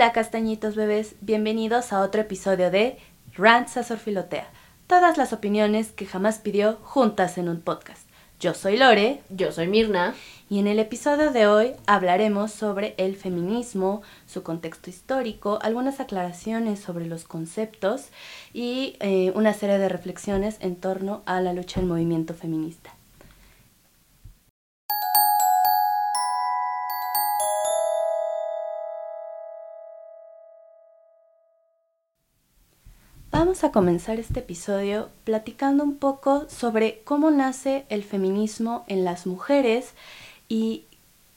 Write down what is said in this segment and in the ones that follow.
Hola castañitos bebés, bienvenidos a otro episodio de Rants a Sorfilotea. Todas las opiniones que jamás pidió juntas en un podcast. Yo soy Lore. Yo soy Mirna. Y en el episodio de hoy hablaremos sobre el feminismo, su contexto histórico, algunas aclaraciones sobre los conceptos y eh, una serie de reflexiones en torno a la lucha del movimiento feminista. Vamos a comenzar este episodio platicando un poco sobre cómo nace el feminismo en las mujeres y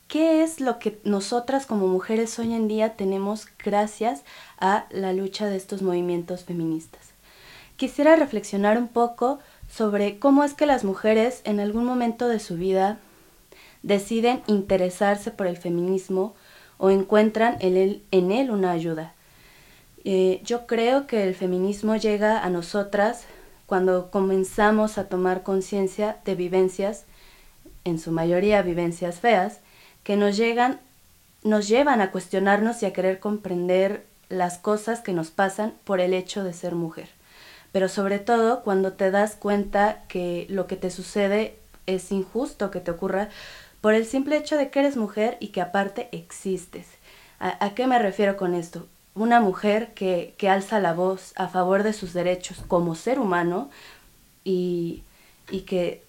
qué es lo que nosotras como mujeres hoy en día tenemos gracias a la lucha de estos movimientos feministas. Quisiera reflexionar un poco sobre cómo es que las mujeres en algún momento de su vida deciden interesarse por el feminismo o encuentran en él, en él una ayuda. Eh, yo creo que el feminismo llega a nosotras cuando comenzamos a tomar conciencia de vivencias, en su mayoría vivencias feas, que nos llegan, nos llevan a cuestionarnos y a querer comprender las cosas que nos pasan por el hecho de ser mujer. Pero sobre todo cuando te das cuenta que lo que te sucede es injusto que te ocurra por el simple hecho de que eres mujer y que aparte existes. ¿A, qué me refiero con esto? Una mujer que, que, alza la voz a favor de sus derechos como ser humano y, y que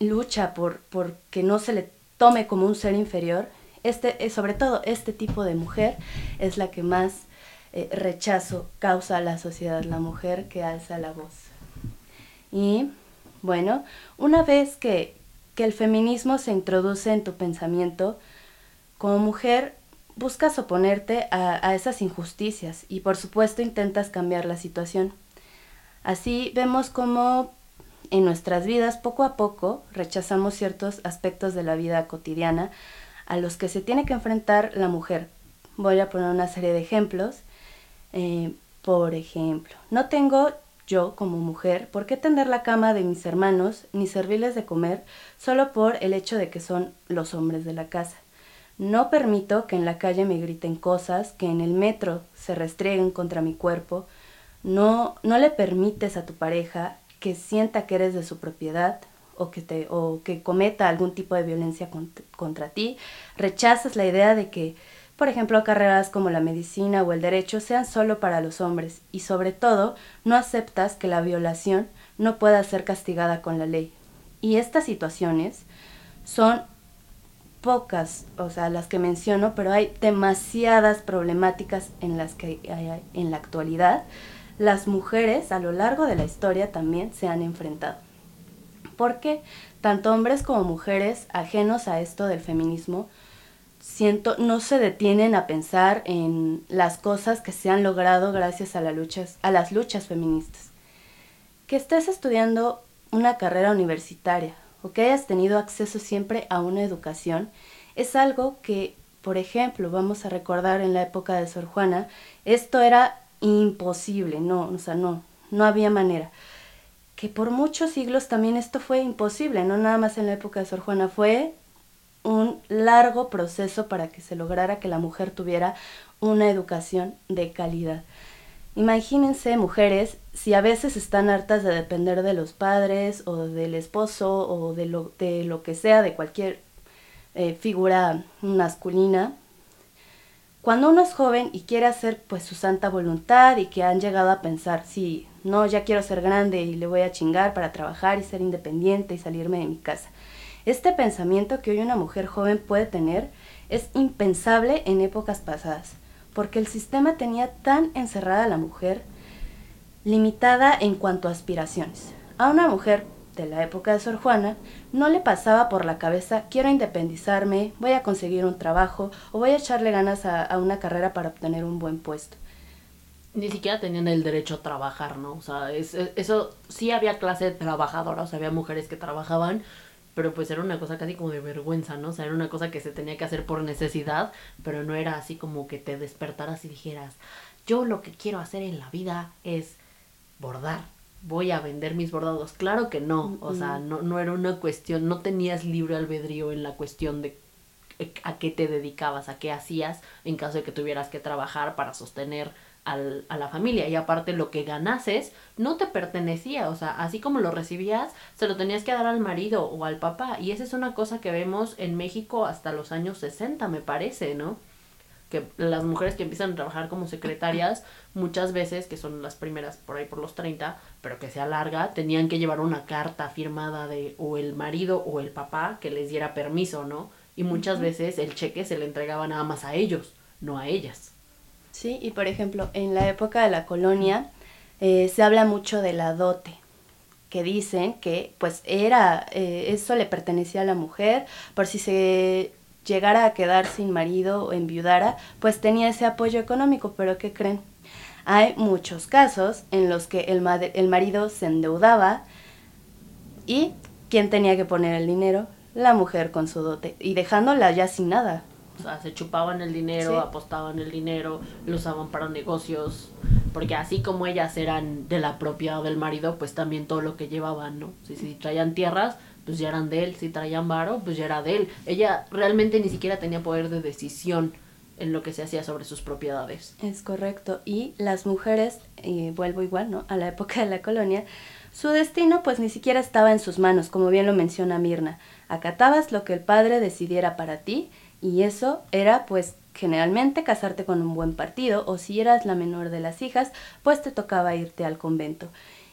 lucha por, por, que no se le tome como un ser inferior, este, eh, sobre todo este tipo de mujer es la que más eh, rechazo causa a la sociedad, la mujer que alza la voz. Y bueno, una vez que, que el feminismo se introduce en tu pensamiento, como mujer buscas oponerte a, esas injusticias y por supuesto intentas cambiar la situación. Así vemos cómo en nuestras vidas poco a poco rechazamos ciertos aspectos de la vida cotidiana a los que se tiene que enfrentar la mujer. Voy a poner una serie de ejemplos. Eh, por ejemplo, no tengo yo como mujer por qué tender la cama de mis hermanos ni servirles de comer solo por el hecho de que son los hombres de la casa. No permito que en la calle me griten cosas, que en el metro se restrieguen contra mi cuerpo. No, no le permites a tu pareja que sienta que eres de su propiedad o que, te, o que cometa algún tipo de violencia contra ti. Rechazas la idea de que, por ejemplo, carreras como la medicina o el derecho sean solo para los hombres y sobre todo no aceptas que la violación no pueda ser castigada con la ley. Y estas situaciones son pocas, o sea, las que menciono, pero hay demasiadas problemáticas en las que en la actualidad las mujeres a lo largo de la historia también se han enfrentado. Porque tanto hombres como mujeres ajenos a esto del feminismo siento no se detienen a pensar en las cosas que se han logrado gracias a, a las luchas feministas. Que estés estudiando una carrera universitaria o que hayas tenido acceso siempre a una educación, es algo que, por ejemplo, vamos a recordar en la época de Sor Juana, esto era imposible, no, o sea, no, no había manera. Que por muchos siglos también esto fue imposible, no nada más en la época de Sor Juana, fue un largo proceso para que se lograra que la mujer tuviera una educación de calidad. Imagínense, mujeres, si a veces están hartas de depender de los padres o del esposo o de lo, de lo que sea, de cualquier eh, figura masculina, cuando uno es joven y quiere hacer pues su santa voluntad y que han llegado a pensar, sí, no, ya quiero ser grande y le voy a chingar para trabajar y ser independiente y salirme de mi casa. Este pensamiento que hoy una mujer joven puede tener es impensable en épocas pasadas porque el sistema tenía tan encerrada a la mujer, limitada en cuanto a aspiraciones. A una mujer de la época de Sor Juana no le pasaba por la cabeza quiero independizarme, voy a conseguir un trabajo o voy a echarle ganas a, una carrera para obtener un buen puesto. Ni siquiera tenían el derecho a trabajar, ¿no? O sea, eso sí había clase trabajadora, o sea, había mujeres que trabajaban, pero pues era una cosa casi como de vergüenza, ¿no? O sea, era una cosa que se tenía que hacer por necesidad, pero no era así como que te despertaras y dijeras, yo lo que quiero hacer en la vida es bordar, voy a vender mis bordados. Claro que no, o sea, no, no era una cuestión, no tenías libre albedrío en la cuestión de a qué te dedicabas, a qué hacías en caso de que tuvieras que trabajar para sostener al, a la familia. Y aparte lo que ganases no te pertenecía, o sea, así como lo recibías, se lo tenías que dar al marido o al papá. Y esa es una cosa que vemos en México hasta los años 60, me parece, ¿no? que las mujeres que empiezan a trabajar como secretarias, muchas veces, que son las primeras por ahí por los 30, pero que se alarga, tenían que llevar una carta firmada de o el marido o el papá que les diera permiso, ¿no? Y muchas veces el cheque se le entregaba nada más a ellos, no a ellas. Sí, y por ejemplo, en la época de la colonia eh, se habla mucho de la dote, que dicen que pues era, eh, eso le pertenecía a la mujer, por si se llegara a quedar sin marido o enviudara, pues tenía ese apoyo económico, pero ¿qué creen? Hay muchos casos en los que el, el marido se endeudaba y ¿quién tenía que poner el dinero? La mujer con su dote y dejándola ya sin nada. O sea, se chupaban el dinero, apostaban el dinero, lo usaban para negocios, porque así como ellas eran de la propiedad del marido, pues también todo lo que llevaban, ¿no? Si, si traían tierras, pues ya eran de él, si traían varo, pues ya era de él. Ella realmente ni siquiera tenía poder de decisión en lo que se hacía sobre sus propiedades. Es correcto. Y las mujeres, y vuelvo igual, ¿no? A la época de la colonia, su destino pues ni siquiera estaba en sus manos, como bien lo menciona Mirna. Acatabas lo que el padre decidiera para ti y eso era pues generalmente casarte con un buen partido o si eras la menor de las hijas, pues te tocaba irte al convento.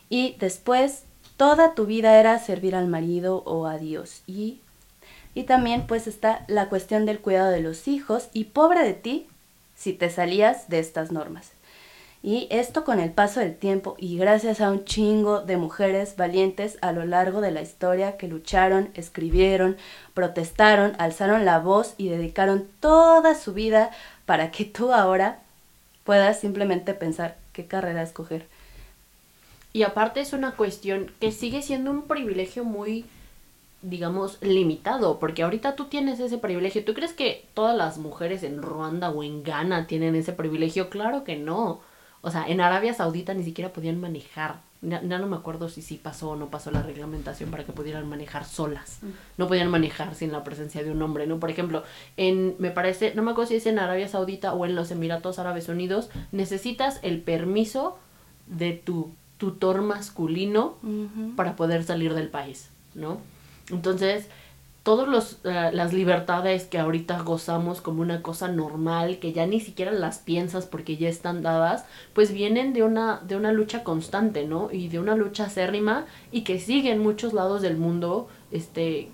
Y después toda tu vida era servir al marido o a Dios. Y, y también pues está la cuestión del cuidado de los hijos y pobre de ti si te salías de estas normas. Y esto con el paso del tiempo y gracias a un chingo de mujeres valientes a lo largo de la historia que lucharon, escribieron, protestaron, alzaron la voz y dedicaron toda su vida para que tú ahora puedas simplemente pensar qué carrera escoger. Y aparte es una cuestión que sigue siendo un privilegio muy, digamos, limitado, porque ahorita tú tienes ese privilegio. ¿Tú crees que todas las mujeres en Ruanda o en Ghana tienen ese privilegio? Claro que no. O sea, en Arabia Saudita ni siquiera podían manejar. Ya, no me acuerdo si sí pasó o no pasó la reglamentación para que pudieran manejar solas. Mm. No podían manejar sin la presencia de un hombre, ¿no? Por ejemplo, en, me parece, no me acuerdo si es en Arabia Saudita o en los Emiratos Árabes Unidos, necesitas el permiso de tu tutor masculino para poder salir del país, ¿no? Entonces, todas uh, las libertades que ahorita gozamos como una cosa normal, que ya ni siquiera las piensas porque ya están dadas, pues vienen de una, de una lucha constante, ¿no? Y de una lucha acérrima y que sigue en muchos lados del mundo, este,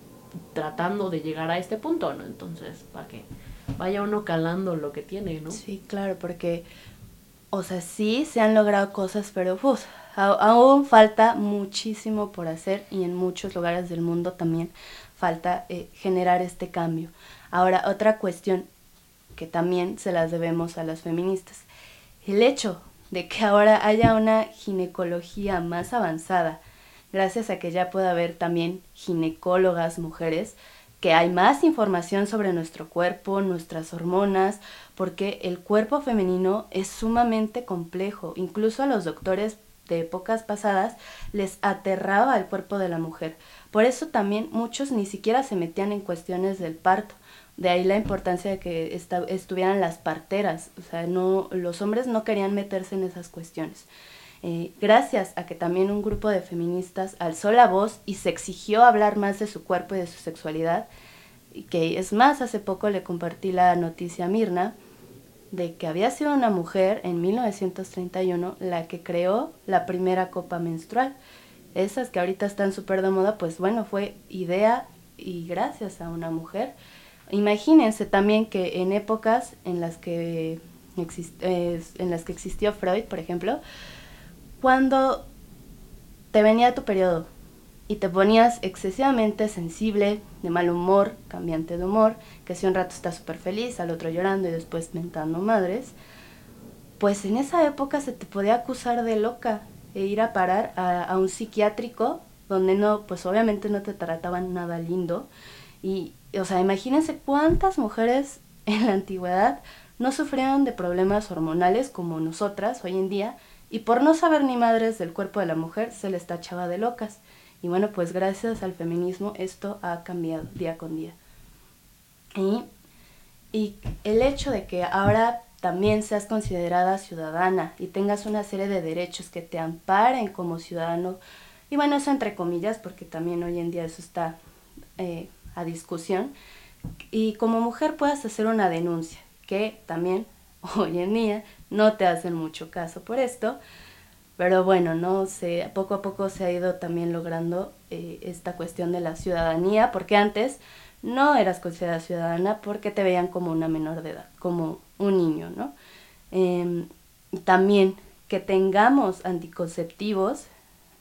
tratando de llegar a este punto, ¿no? Entonces, para que vaya uno calando lo que tiene, ¿no? Sí, claro, porque, o sea, sí se han logrado cosas, pero, aún falta muchísimo por hacer y en muchos lugares del mundo también falta eh, generar este cambio. Ahora, otra cuestión que también se las debemos a las feministas. El hecho de que ahora haya una ginecología más avanzada, gracias a que ya pueda haber también ginecólogas mujeres, que hay más información sobre nuestro cuerpo, nuestras hormonas, porque el cuerpo femenino es sumamente complejo. Incluso a los doctores de épocas pasadas les aterraba el cuerpo de la mujer. Por eso también muchos ni siquiera se metían en cuestiones del parto. De ahí la importancia de que estuvieran las parteras. O sea, no, los hombres no querían meterse en esas cuestiones. Eh, gracias a que también un grupo de feministas alzó la voz y se exigió hablar más de su cuerpo y de su sexualidad, y que es más, hace poco le compartí la noticia a Mirna, de que había sido una mujer en 1931 la que creó la primera copa menstrual. Esas que ahorita están súper de moda, pues bueno, fue idea y gracias a una mujer. Imagínense también que en épocas en las que, en las que existió Freud, por ejemplo, cuando te venía tu periodo y te ponías excesivamente sensible, de mal humor, cambiante de humor, que si un rato estás súper feliz, al otro llorando y después mentando madres, pues en esa época se te podía acusar de loca e ir a parar a, a un psiquiátrico donde no, pues obviamente no te trataban nada lindo. Y, o sea, imagínense cuántas mujeres en la antigüedad no sufrieron de problemas hormonales como nosotras hoy en día, y por no saber ni madres del cuerpo de la mujer se les tachaba de locas. Y bueno, pues gracias al feminismo esto ha cambiado día con día. Y y el hecho de que ahora también seas considerada ciudadana y tengas una serie de derechos que te amparen como ciudadano, y bueno, eso entre comillas, porque también hoy en día eso está eh, a discusión, y como mujer puedas hacer una denuncia, que también hoy en día no te hacen mucho caso por esto, pero bueno, no sé, poco a poco se ha ido también logrando eh, esta cuestión de la ciudadanía, porque antes no eras considerada ciudadana porque te veían como una menor de edad, como un niño, ¿no? Em, también que tengamos anticonceptivos,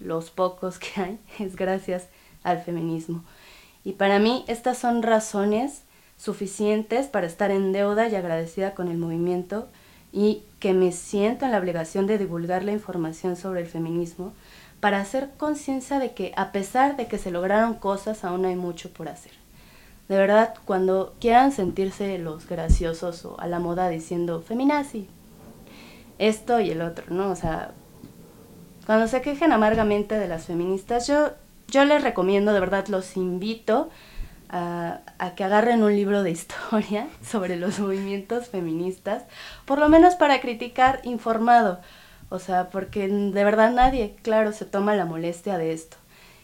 los pocos que hay, es gracias al feminismo. Y para mí estas son razones suficientes para estar en deuda y agradecida con el movimiento y que me siento en la obligación de divulgar la información sobre el feminismo para hacer conciencia de que a pesar de que se lograron cosas, aún hay mucho por hacer. De verdad, cuando quieran sentirse los graciosos o a la moda diciendo feminazi, esto y el otro, ¿no? O sea, cuando se quejen amargamente de las feministas, yo, yo les recomiendo, de verdad, los invito a, que agarren un libro de historia sobre los movimientos feministas, por lo menos para criticar informado. O sea, porque de verdad nadie, claro, se toma la molestia de esto.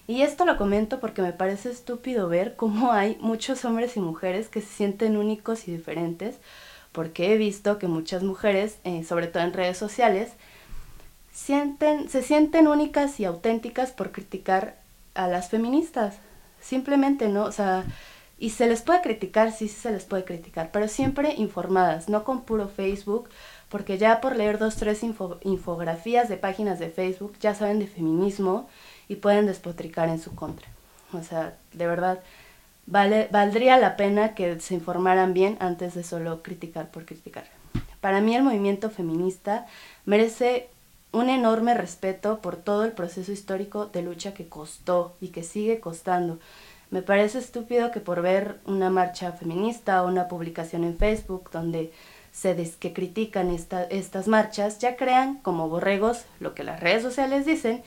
Y esto lo comento porque me parece estúpido ver cómo hay muchos hombres y mujeres que se sienten únicos y diferentes, porque he visto que muchas mujeres, eh, sobre todo en redes sociales, sienten, se sienten únicas y auténticas por criticar a las feministas simplemente, ¿no? O sea, y se les puede criticar, sí, sí se les puede criticar, pero siempre informadas, no con puro Facebook, porque ya por leer dos, tres infografías de páginas de Facebook ya saben de feminismo y pueden despotricar en su contra. O sea, de verdad, vale, valdría la pena que se informaran bien antes de solo criticar por criticar. Para mí el movimiento feminista merece un enorme respeto por todo el proceso histórico de lucha que costó y que sigue costando. Me parece estúpido que por ver una marcha feminista o una publicación en Facebook donde se des que critican estas marchas ya crean como borregos lo que las redes sociales dicen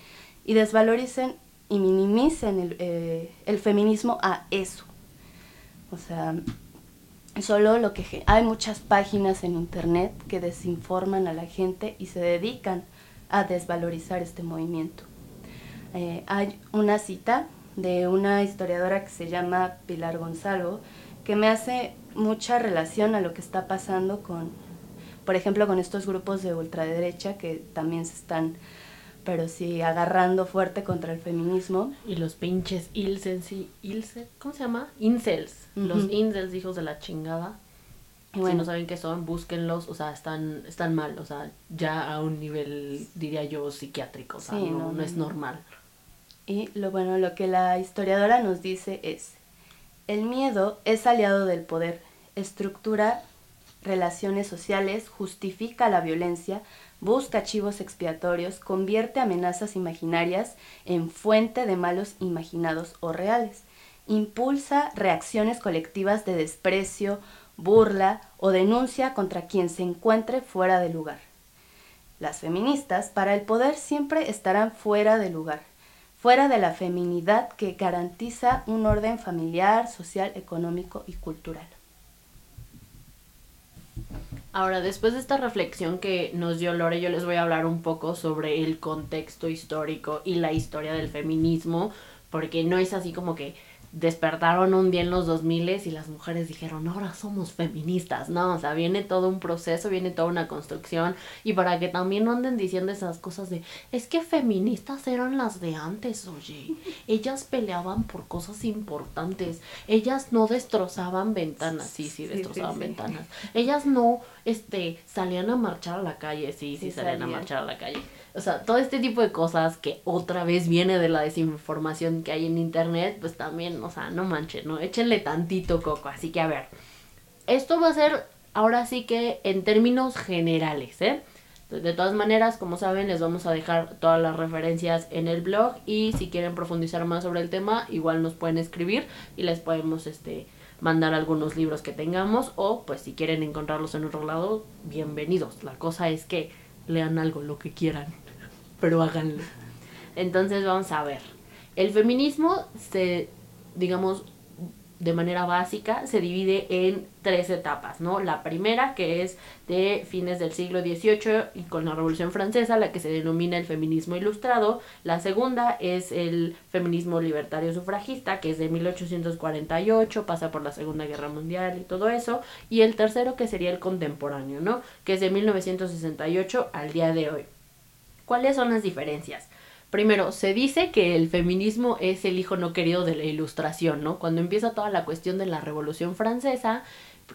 y desvaloricen y minimicen el, eh, el feminismo a eso. O sea, solo lo que hay muchas páginas en internet que desinforman a la gente y se dedican a desvalorizar este movimiento. Eh, hay una cita de una historiadora que se llama Pilar Gonzalo que me hace mucha relación a lo que está pasando con, por ejemplo, con estos grupos de ultraderecha que también se están, pero sí, agarrando fuerte contra el feminismo. Y los pinches ilsens y ¿cómo se llama? Incels. Los incels, hijos de la chingada si no saben qué son, búsquenlos, o sea, están, están mal, o sea, ya a un nivel, diría yo, psiquiátrico, o sea, no, no, es normal. Y lo bueno, lo que la historiadora nos dice es, el miedo es aliado del poder, estructura relaciones sociales, justifica la violencia, busca chivos expiatorios, convierte amenazas imaginarias en fuente de malos imaginados o reales, impulsa reacciones colectivas de desprecio, burla o denuncia contra quien se encuentre fuera de lugar. Las feministas para el poder siempre estarán fuera de lugar, fuera de la feminidad que garantiza un orden familiar, social, económico y cultural. Ahora, después de esta reflexión que nos dio Lore, yo les voy a hablar un poco sobre el contexto histórico y la historia del feminismo, porque no es así como que despertaron un día en los 2000 y las mujeres dijeron, ahora somos feministas, ¿no? O sea, viene todo un proceso, viene toda una construcción y para que también no anden diciendo esas cosas de, es que feministas eran las de antes, oye, ellas peleaban por cosas importantes, ellas no destrozaban ventanas, sí, sí, destrozaban ventanas, ellas no, este, salían a marchar a la calle, sí, sí, salían a marchar a la calle o sea, todo este tipo de cosas que otra vez viene de la desinformación que hay en internet, pues también, o sea, no manchen, ¿no? Échenle tantito coco. Así que a ver, esto va a ser ahora sí que en términos generales, ¿eh? De todas maneras, como saben, les vamos a dejar todas las referencias en el blog y si quieren profundizar más sobre el tema, igual nos pueden escribir y les podemos este mandar algunos libros que tengamos o pues si quieren encontrarlos en otro lado, bienvenidos. La cosa es que lean algo, lo que quieran pero háganlo. Entonces vamos a ver. El feminismo se, digamos, de manera básica, se divide en tres etapas, ¿no? La primera, que es de fines del siglo XVIII y con la Revolución Francesa, la que se denomina el feminismo ilustrado. La segunda es el feminismo libertario sufragista, que es de 1848, pasa por la Segunda Guerra Mundial y todo eso. Y el tercero, que sería el contemporáneo, ¿no? Que es de 1968 al día de hoy. ¿Cuáles son las diferencias? Primero, se dice que el feminismo es el hijo no querido de la ilustración, ¿no? Cuando empieza toda la cuestión de la Revolución Francesa,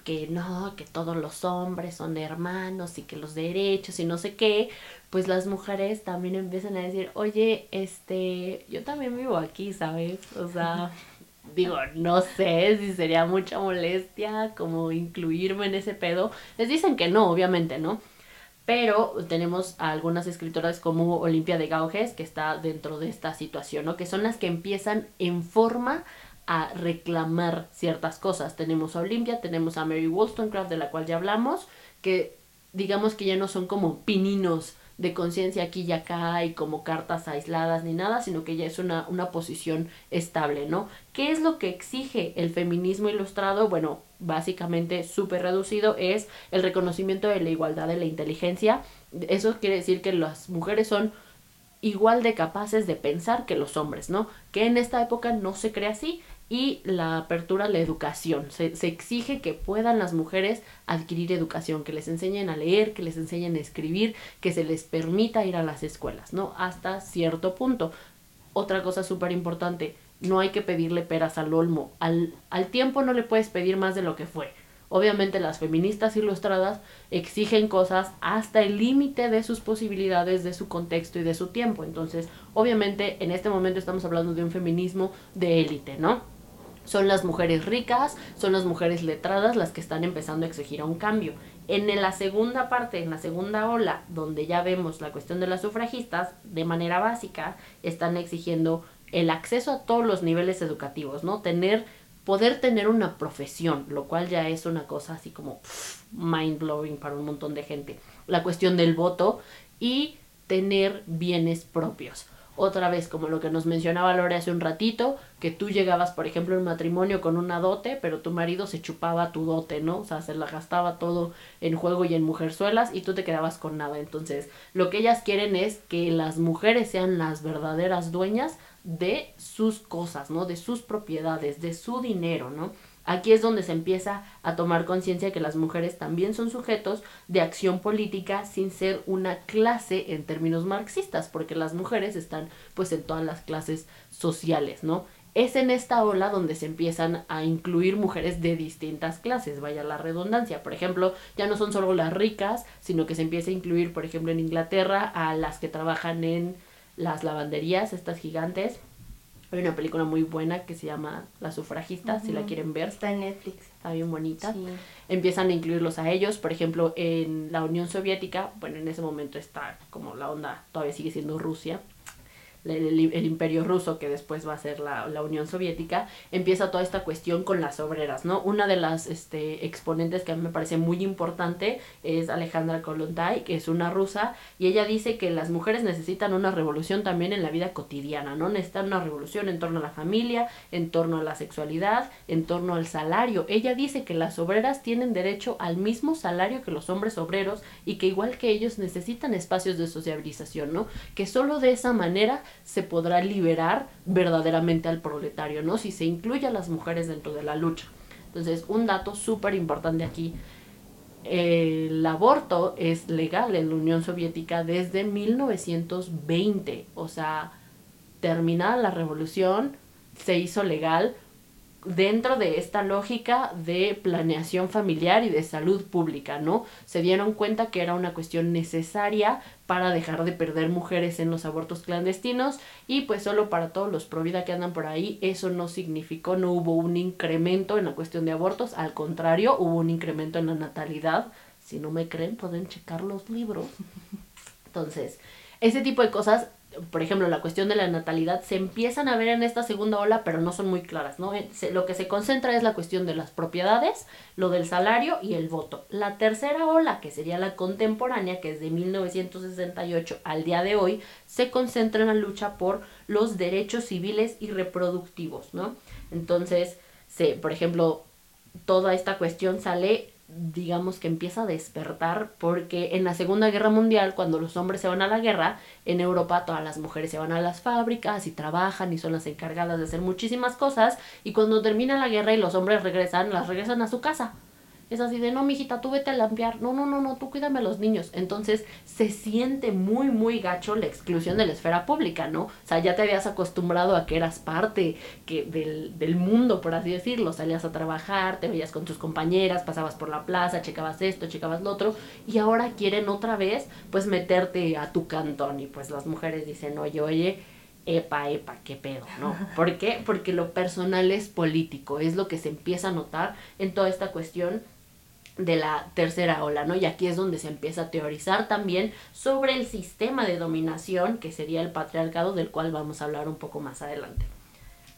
que no, que todos los hombres son hermanos y que los derechos y no sé qué, pues las mujeres también empiezan a decir, oye, este, yo también vivo aquí, ¿sabes? O sea, digo, no sé si sería mucha molestia como incluirme en ese pedo. Les dicen que no, obviamente, ¿no? Pero tenemos a algunas escritoras como Olimpia de Gauges, que está dentro de esta situación, ¿no? Que son las que empiezan en forma a reclamar ciertas cosas. Tenemos a Olimpia, tenemos a Mary Wollstonecraft, de la cual ya hablamos, que digamos que ya no son como pininos de conciencia aquí y acá y como cartas aisladas ni nada, sino que ya es una, una posición estable, ¿no? ¿Qué es lo que exige el feminismo ilustrado? Bueno, básicamente súper reducido es el reconocimiento de la igualdad de la inteligencia. Eso quiere decir que las mujeres son igual de capaces de pensar que los hombres, ¿no? Que en esta época no se cree así y la apertura a la educación. Se, se, exige que puedan las mujeres adquirir educación, que les enseñen a leer, que les enseñen a escribir, que se les permita ir a las escuelas, ¿no? Hasta cierto punto. Otra cosa súper importante, no hay que pedirle peras al olmo. Al, al tiempo no le puedes pedir más de lo que fue. Obviamente las feministas ilustradas exigen cosas hasta el límite de sus posibilidades, de su contexto y de su tiempo. Entonces, obviamente en este momento estamos hablando de un feminismo de élite, ¿no? Son las mujeres ricas, son las mujeres letradas las que están empezando a exigir un cambio. En la segunda parte, en la segunda ola, donde ya vemos la cuestión de las sufragistas, de manera básica, están exigiendo el acceso a todos los niveles educativos, ¿no? Tener, poder tener una profesión, lo cual ya es una cosa así como mind blowing para un montón de gente. La cuestión del voto y tener bienes propios otra vez, como lo que nos mencionaba Lore hace un ratito, que tú llegabas, por ejemplo, en matrimonio con una dote, pero tu marido se chupaba tu dote, ¿no? O sea, se la gastaba todo en juego y en mujerzuelas y tú te quedabas con nada. Entonces, lo que ellas quieren es que las mujeres sean las verdaderas dueñas de sus cosas, ¿no? De sus propiedades, de su dinero, ¿no? Aquí es donde se empieza a tomar conciencia que las mujeres también son sujetos de acción política sin ser una clase en términos marxistas, porque las mujeres están pues en todas las clases sociales, ¿no? Es en esta ola donde se empiezan a incluir mujeres de distintas clases, vaya la redundancia. Por ejemplo, ya no son solo las ricas, sino que se empieza a incluir, por ejemplo, en Inglaterra a las que trabajan en las lavanderías, estas gigantes, hay una película muy buena que se llama La sufragista, si la quieren ver. Está en Netflix. Está bien bonita. Empiezan a incluirlos a ellos. Por ejemplo, en la Unión Soviética, bueno, en ese momento está como la onda, todavía sigue siendo Rusia el, imperio ruso, que después va a ser la, la, Unión Soviética, empieza toda esta cuestión con las obreras, ¿no? Una de las este, exponentes que a mí me parece muy importante es Alejandra Kolontai, que es una rusa, y ella dice que las mujeres necesitan una revolución también en la vida cotidiana, ¿no? Necesitan una revolución en torno a la familia, en torno a la sexualidad, en torno al salario. Ella dice que las obreras tienen derecho al mismo salario que los hombres obreros y que igual que ellos necesitan espacios de sociabilización, ¿no? Que solo de esa manera se podrá liberar verdaderamente al proletario, ¿no? Si se incluye a las mujeres dentro de la lucha. Entonces, un dato súper importante aquí, el aborto es legal en la Unión Soviética desde 1920, o sea, terminada la revolución, se hizo legal dentro de esta lógica de planeación familiar y de salud pública, ¿no? Se dieron cuenta que era una cuestión necesaria para dejar de perder mujeres en los abortos clandestinos y pues solo para todos los pro vida que andan por ahí, eso no significó, no hubo un incremento en la cuestión de abortos, al contrario, hubo un incremento en la natalidad. Si no me creen, pueden checar los libros. Entonces, ese tipo de cosas por ejemplo, la cuestión de la natalidad se empiezan a ver en esta segunda ola, pero no son muy claras, ¿no? Lo que se concentra es la cuestión de las propiedades, lo del salario y el voto. La tercera ola, que sería la contemporánea, que es de 1968 al día de hoy, se concentra en la lucha por los derechos civiles y reproductivos, ¿no? Entonces, se, por ejemplo, toda esta cuestión sale digamos que empieza a despertar porque en la Segunda Guerra Mundial, cuando los hombres se van a la guerra, en Europa todas las mujeres se van a las fábricas y trabajan y son las encargadas de hacer muchísimas cosas y cuando termina la guerra y los hombres regresan, las regresan a su casa es así de, no, mijita, tú vete a lampear. No, no, no, no, tú cuídame a los niños. Entonces se siente muy, muy gacho la exclusión de la esfera pública, ¿no? O sea, ya te habías acostumbrado a que eras parte que del, del mundo, por así decirlo. Salías a trabajar, te veías con tus compañeras, pasabas por la plaza, checabas esto, checabas lo otro. Y ahora quieren otra vez, pues, meterte a tu cantón. Y pues las mujeres dicen, oye, oye, epa, epa, qué pedo, ¿no? ¿Por qué? Porque lo personal es político, es lo que se empieza a notar en toda esta cuestión de la tercera ola, ¿no? Y aquí es donde se empieza a teorizar también sobre el sistema de dominación que sería el patriarcado del cual vamos a hablar un poco más adelante.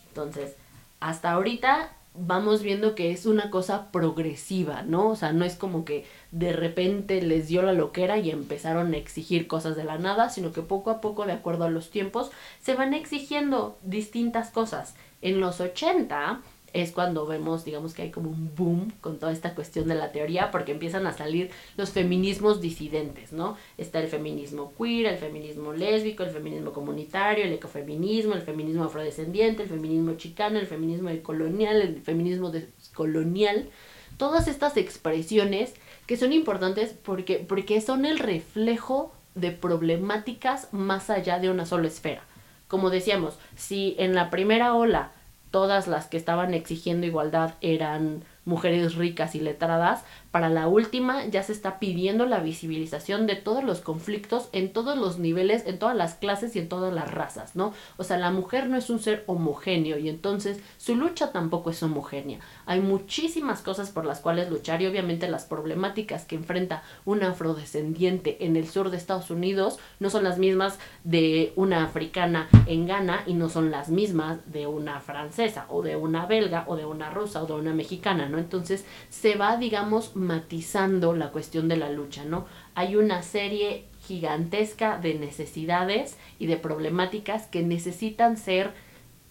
Entonces, hasta ahorita vamos viendo que es una cosa progresiva, ¿no? O sea, no es como que de repente les dio la loquera y empezaron a exigir cosas de la nada, sino que poco a poco, de acuerdo a los tiempos, se van exigiendo distintas cosas. En los 80 es cuando vemos, digamos que hay como un boom con toda esta cuestión de la teoría, porque empiezan a salir los feminismos disidentes, ¿no? Está el feminismo queer, el feminismo lésbico, el feminismo comunitario, el ecofeminismo, el feminismo afrodescendiente, el feminismo chicano, el feminismo colonial, el feminismo colonial. Todas estas expresiones que son importantes porque, porque son el reflejo de problemáticas más allá de una sola esfera. Como decíamos, si en la primera ola todas las que estaban exigiendo igualdad eran mujeres ricas y letradas, para la última ya se está pidiendo la visibilización de todos los conflictos en todos los niveles, en todas las clases y en todas las razas, ¿no? O sea, la mujer no es un ser homogéneo y entonces su lucha tampoco es homogénea. Hay muchísimas cosas por las cuales luchar y obviamente las problemáticas que enfrenta una afrodescendiente en el sur de Estados Unidos no son las mismas de una africana en Ghana y no son las mismas de una francesa o de una belga o de una rusa o de una mexicana, ¿no? Entonces se va, digamos, matizando la cuestión de la lucha, ¿no? Hay una serie gigantesca de necesidades y de problemáticas que necesitan ser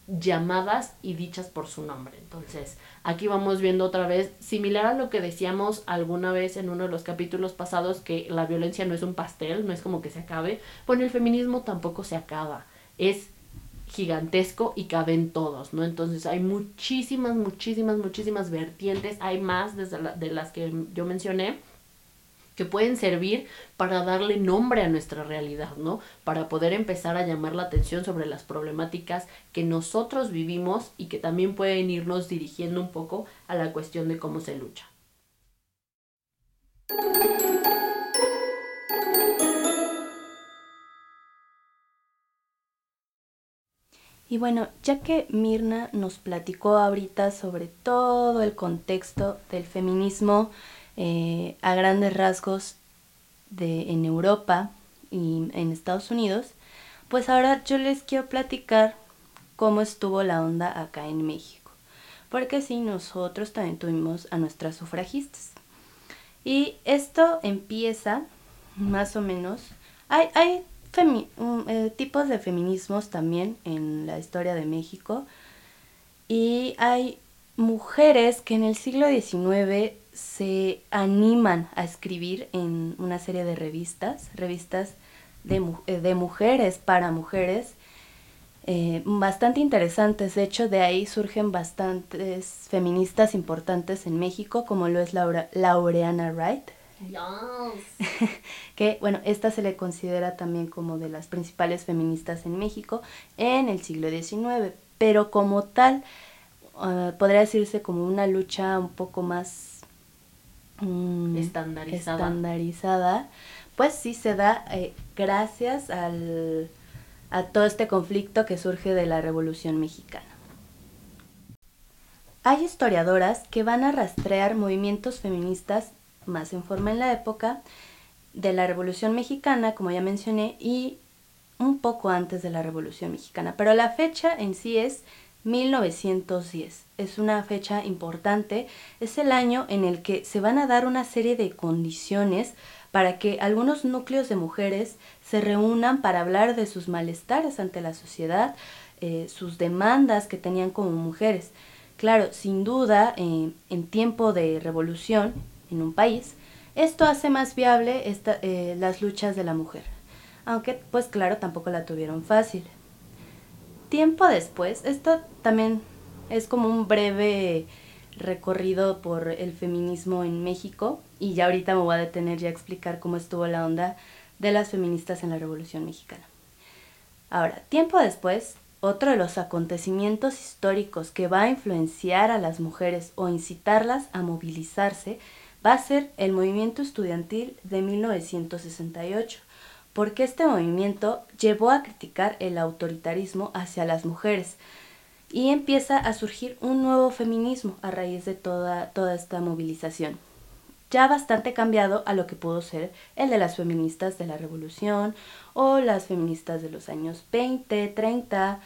llamadas y dichas por su nombre. Entonces, aquí vamos viendo otra vez, similar a lo que decíamos alguna vez en uno de los capítulos pasados, que la violencia no es un pastel, no es como que se acabe, bueno, el feminismo tampoco se acaba, es gigantesco y caben todos, ¿no? Entonces hay muchísimas, muchísimas, muchísimas vertientes, hay más desde de las que yo mencioné que pueden servir para darle nombre a nuestra realidad, ¿no? Para poder empezar a llamar la atención sobre las problemáticas que nosotros vivimos y que también pueden irnos dirigiendo un poco a la cuestión de cómo se lucha. Y bueno, ya que Mirna nos platicó ahorita sobre todo el contexto del feminismo eh, a grandes rasgos de, en Europa y en Estados Unidos, pues ahora yo les quiero platicar cómo estuvo la onda acá en México. Porque sí, nosotros también tuvimos a nuestras sufragistas. Y esto empieza más o menos. Hay, hay eh, tipos de feminismos también en la historia de México. Y hay mujeres que en el siglo XIX se animan a escribir en una serie de revistas, revistas de, eh, mujeres para mujeres, eh, bastante interesantes. De hecho, de ahí surgen bastantes feministas importantes en México, como lo es Laura, Laureana Wright, que bueno, esta se le considera también como de las principales feministas en México en el siglo XIX, pero como tal, ah, podría decirse como una lucha un poco más mm, estandarizada. estandarizada. pues sí se da eh, gracias al, a todo este conflicto que surge de la Revolución Mexicana. Hay historiadoras que van a rastrear movimientos feministas más en forma en la época de la Revolución Mexicana, como ya mencioné, y un poco antes de la Revolución Mexicana. Pero la fecha en sí es 1910. Es una fecha importante, es el año en el que se van a dar una serie de condiciones para que algunos núcleos de mujeres se reúnan para hablar de sus malestares ante la sociedad, eh, sus demandas que tenían como mujeres. Claro, sin duda, en tiempo de revolución en un país, esto hace más viable eh, las luchas de la mujer, aunque pues claro, tampoco la tuvieron fácil. Tiempo después, esto también es como un breve recorrido por el feminismo en México y ya ahorita me voy a detener ya a explicar cómo estuvo la onda de las feministas en la Revolución Mexicana. Ahora, tiempo después, otro de los acontecimientos históricos que va a influenciar a las mujeres o incitarlas a movilizarse va a ser el movimiento estudiantil de 1968, porque este movimiento llevó a criticar el autoritarismo hacia las mujeres y empieza a surgir un nuevo feminismo a raíz de toda, toda esta movilización ya bastante cambiado a lo que pudo ser el de las feministas de la revolución o las feministas de los años 20, 30.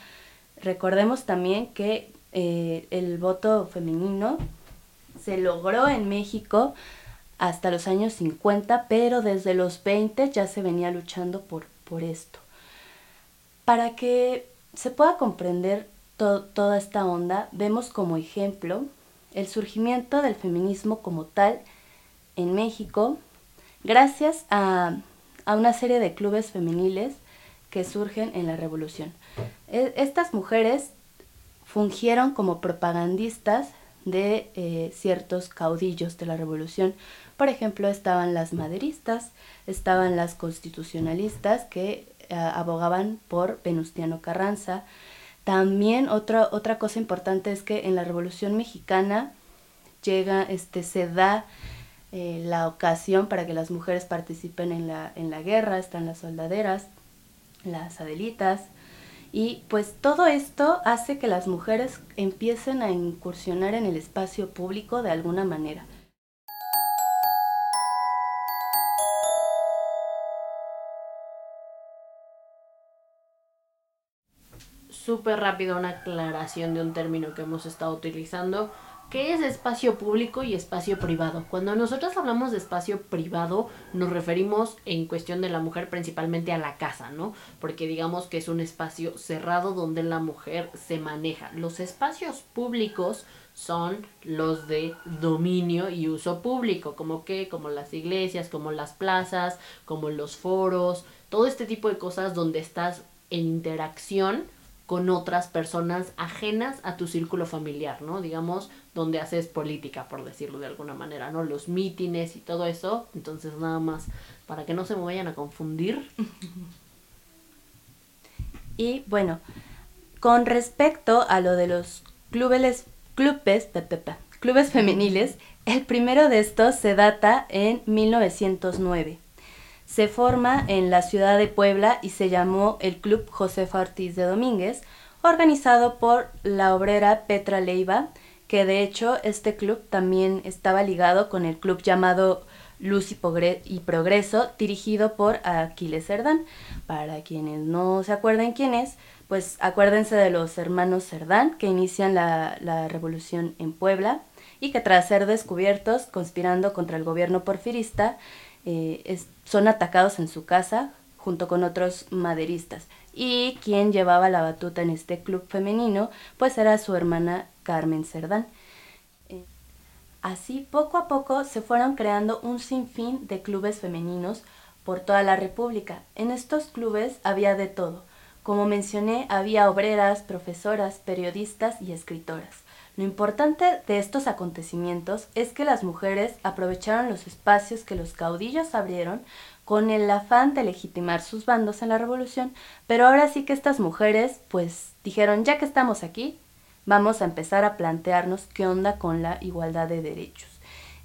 Recordemos también que eh, el voto femenino se logró en México hasta los años 50, pero desde los 20 ya se venía luchando por, por esto. Para que se pueda comprender toda esta onda, vemos como ejemplo el surgimiento del feminismo como tal en México gracias a, una serie de clubes femeniles que surgen en la revolución. E, estas mujeres fungieron como propagandistas de eh, ciertos caudillos de la revolución. Por ejemplo, estaban las maderistas, estaban las constitucionalistas que eh, abogaban por Venustiano Carranza. También otra, otra cosa importante es que en la Revolución Mexicana llega, este, se da eh, la ocasión para que las mujeres participen en la, en la guerra, están las soldaderas, las adelitas, y pues todo esto hace que las mujeres empiecen a incursionar en el espacio público de alguna manera. Súper rápido una aclaración de un término que hemos estado utilizando ¿Qué es espacio público y espacio privado? Cuando nosotros hablamos de espacio privado, nos referimos en cuestión de la mujer principalmente a la casa, ¿no? Porque digamos que es un espacio cerrado donde la mujer se maneja. Los espacios públicos son los de dominio y uso público, como que, como las iglesias, como las plazas, como los foros, todo este tipo de cosas donde estás en interacción con otras personas ajenas a tu círculo familiar, ¿no? Digamos, donde haces política, por decirlo de alguna manera, ¿no? Los mítines y todo eso. Entonces, nada más, para que no se me vayan a confundir. Y bueno, con respecto a lo de los clubes, clubes, clubes femeniles, el primero de estos se data en 1909 se forma en la ciudad de Puebla y se llamó el Club Josefa Ortiz de Domínguez, organizado por la obrera Petra Leiva, que de hecho este club también estaba ligado con el club llamado Luz y, Progreso, dirigido por Aquiles Cerdán. Para quienes no se acuerden quién es, pues acuérdense de los hermanos Cerdán que inician la, la revolución en Puebla y que tras ser descubiertos conspirando contra el gobierno porfirista, eh, son atacados en su casa junto con otros maderistas. Y quien llevaba la batuta en este club femenino, pues era su hermana Carmen Cerdán. Eh, así, poco a poco se fueron creando un sinfín de clubes femeninos por toda la República. En estos clubes había de todo. Como mencioné, había obreras, profesoras, periodistas y escritoras. Lo importante de estos acontecimientos es que las mujeres aprovecharon los espacios que los caudillos abrieron con el afán de legitimar sus bandos en la revolución, pero ahora sí que estas mujeres pues dijeron, ya que estamos aquí, vamos a empezar a plantearnos qué onda con la igualdad de derechos.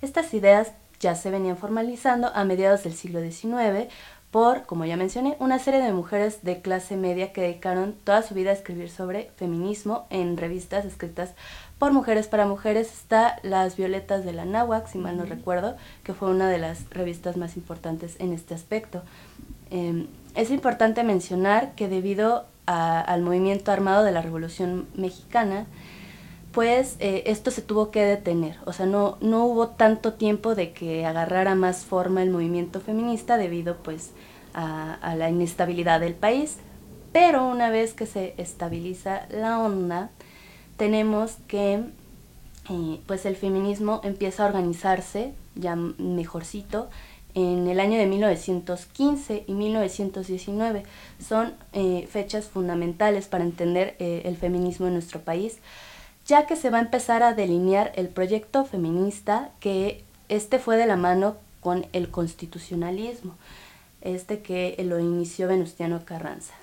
Estas ideas ya se venían formalizando a mediados del siglo XIX por, como ya mencioné, una serie de mujeres de clase media que dedicaron toda su vida a escribir sobre feminismo en revistas escritas por Mujeres para Mujeres está Las Violetas de la Náhuac, si mal no recuerdo, que fue una de las revistas más importantes en este aspecto. Em, es importante mencionar que debido al movimiento armado de la Revolución Mexicana, pues eh, esto se tuvo que detener, o sea, no, no hubo tanto tiempo de que agarrara más forma el movimiento feminista debido pues a, a la inestabilidad del país, pero una vez que se estabiliza la onda, tenemos que eh, pues el feminismo empieza a organizarse ya mejorcito en el año de 1915 y 1919. Son eh, fechas fundamentales para entender eh, el feminismo en nuestro país, ya que se va a empezar a delinear el proyecto feminista que este fue de la mano con el constitucionalismo, este que lo inició Venustiano Carranza.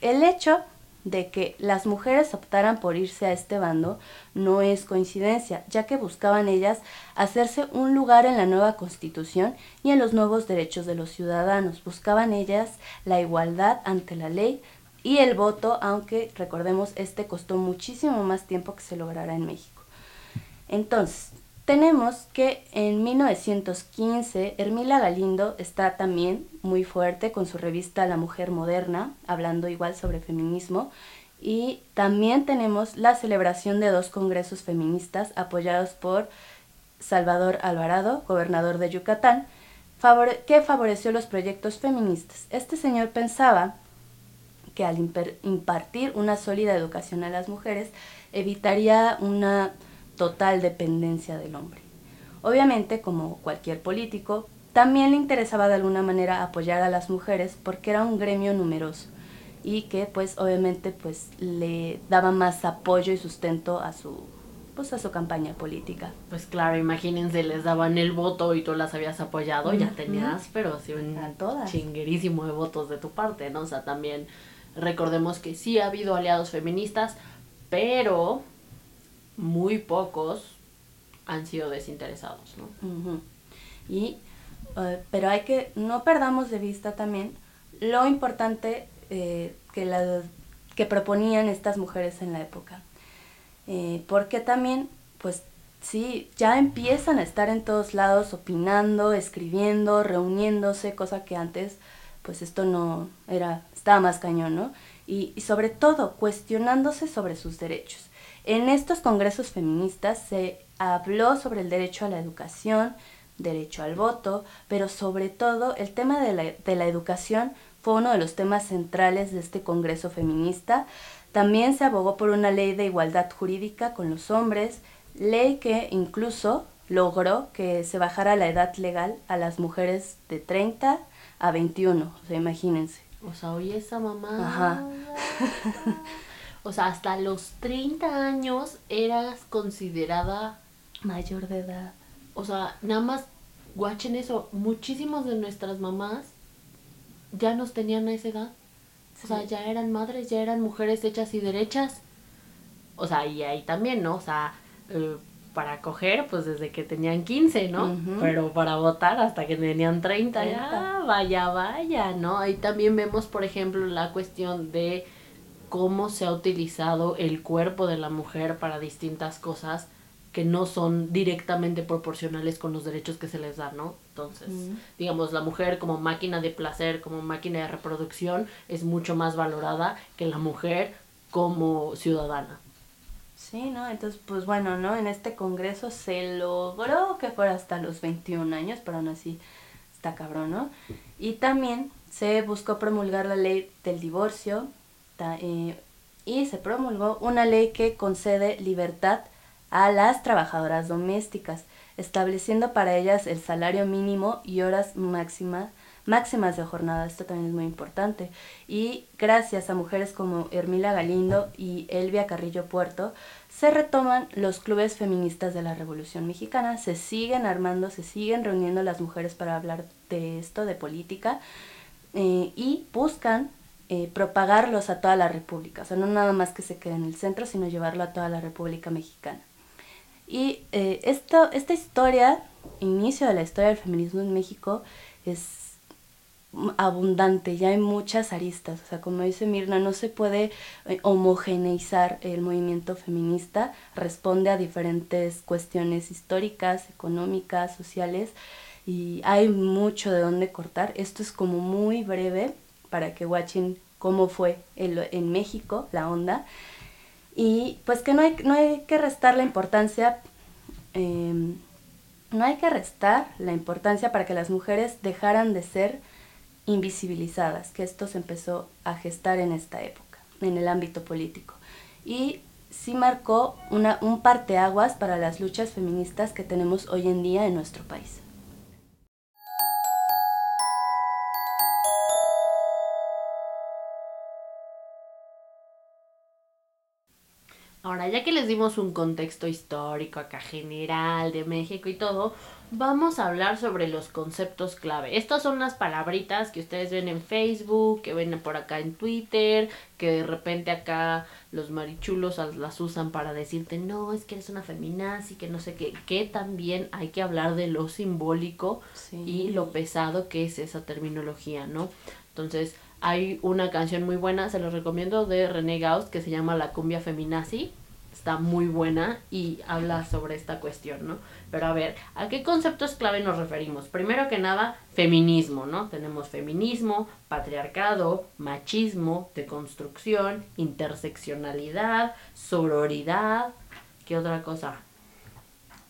El hecho de que las mujeres optaran por irse a este bando no es coincidencia, ya que buscaban ellas hacerse un lugar en la nueva constitución y en los nuevos derechos de los ciudadanos. Buscaban ellas la igualdad ante la ley y el voto, aunque recordemos, este costó muchísimo más tiempo que se lograra en México. Entonces, tenemos que en 1915 Hermila Galindo está también muy fuerte con su revista La Mujer Moderna, hablando igual sobre feminismo. Y también tenemos la celebración de dos congresos feministas apoyados por Salvador Alvarado, gobernador de Yucatán, que favoreció los proyectos feministas. Este señor pensaba que al impartir una sólida educación a las mujeres evitaría una total dependencia del hombre. Obviamente, como cualquier político, también le interesaba de alguna manera apoyar a las mujeres porque era un gremio numeroso y que pues obviamente pues le daba más apoyo y sustento a su pues a su campaña política. Pues claro, imagínense, les daban el voto y tú las habías apoyado, ya tenías, pero sí un chinguerísimo de votos de tu parte, ¿no? O sea, también recordemos que sí ha habido aliados feministas, pero muy pocos han sido desinteresados, ¿no? Y, eh, pero hay que, no perdamos de vista también lo importante eh, que, la, que proponían estas mujeres en la época. Eh, porque también, pues sí, ya empiezan a estar en todos lados opinando, escribiendo, reuniéndose, cosa que antes, pues esto no era, estaba más cañón, ¿no? y sobre todo cuestionándose sobre sus derechos. En estos congresos feministas se habló sobre el derecho a la educación, derecho al voto, pero sobre todo el tema de la, de la educación fue uno de los temas centrales de este Congreso feminista. También se abogó por una ley de igualdad jurídica con los hombres, ley que incluso logró que se bajara la edad legal a las mujeres de 30 a 21, o sea, imagínense. O sea, oye esa mamá. Ajá. O sea, hasta los 30 años eras considerada mayor de edad. O sea, nada más, guachen eso, muchísimos de nuestras mamás ya nos tenían a esa edad. O sea, ya eran madres, ya eran mujeres hechas y derechas. O sea, y ahí también, ¿no? O sea, eh, para coger, pues desde que tenían 15, ¿no? Pero para votar hasta que tenían 30, ya, vaya, vaya, ¿no? Ahí también vemos, por ejemplo, la cuestión de cómo se ha utilizado el cuerpo de la mujer para distintas cosas que no son directamente proporcionales con los derechos que se les da, ¿no? Entonces, digamos, la mujer como máquina de placer, como máquina de reproducción, es mucho más valorada que la mujer como ciudadana. Sí, ¿no? Entonces, pues bueno, ¿no? En este congreso se logró que fuera hasta los 21 años, pero aún así está cabrón, ¿no? Y también se buscó promulgar la ley del divorcio, eh, y se promulgó una ley que concede libertad a las trabajadoras domésticas, estableciendo para ellas el salario mínimo y horas máximas máximas de jornada, esto también es muy importante. Y gracias a mujeres como Hermila Galindo y Elvia Carrillo Puerto, se retoman los clubes feministas de la Revolución Mexicana, se siguen armando, se siguen reuniendo las mujeres para hablar de esto, de política, eh, y buscan eh, propagarlos a toda la República, o sea, no nada más que se quede en el centro, sino llevarlo a toda la República Mexicana. Y eh, esto, esta historia, inicio de la historia del feminismo en México, es abundante, ya hay muchas aristas, o sea, como dice Mirna, no se puede eh, homogeneizar el movimiento feminista, responde a diferentes cuestiones históricas, económicas, sociales, y hay mucho de dónde cortar. Esto es como muy breve, para que watchen cómo fue en México la onda. Y pues que no hay, no hay que restar la importancia, em, no hay que restar la importancia para que las mujeres dejaran de ser invisibilizadas, que esto se empezó a gestar en esta época, en el ámbito político. Y sí marcó una, un parteaguas para las luchas feministas que tenemos hoy en día en nuestro país. Ya que les dimos un contexto histórico acá general de México y todo, vamos a hablar sobre los conceptos clave. Estas son las palabritas que ustedes ven en Facebook, que ven por acá en Twitter, que de repente acá los marichulos las usan para decirte, no, es que eres una feminazi, que no sé qué, que también hay que hablar de lo simbólico y lo pesado que es esa terminología, ¿no? Entonces, hay una canción muy buena, se los recomiendo, de René Gauss, que se llama La cumbia feminazi. Está muy buena y habla sobre esta cuestión, ¿no? Pero a ver, ¿a qué conceptos clave nos referimos? Primero que nada, feminismo, ¿no? Tenemos feminismo, patriarcado, machismo, deconstrucción, interseccionalidad, sororidad. ¿Qué otra cosa?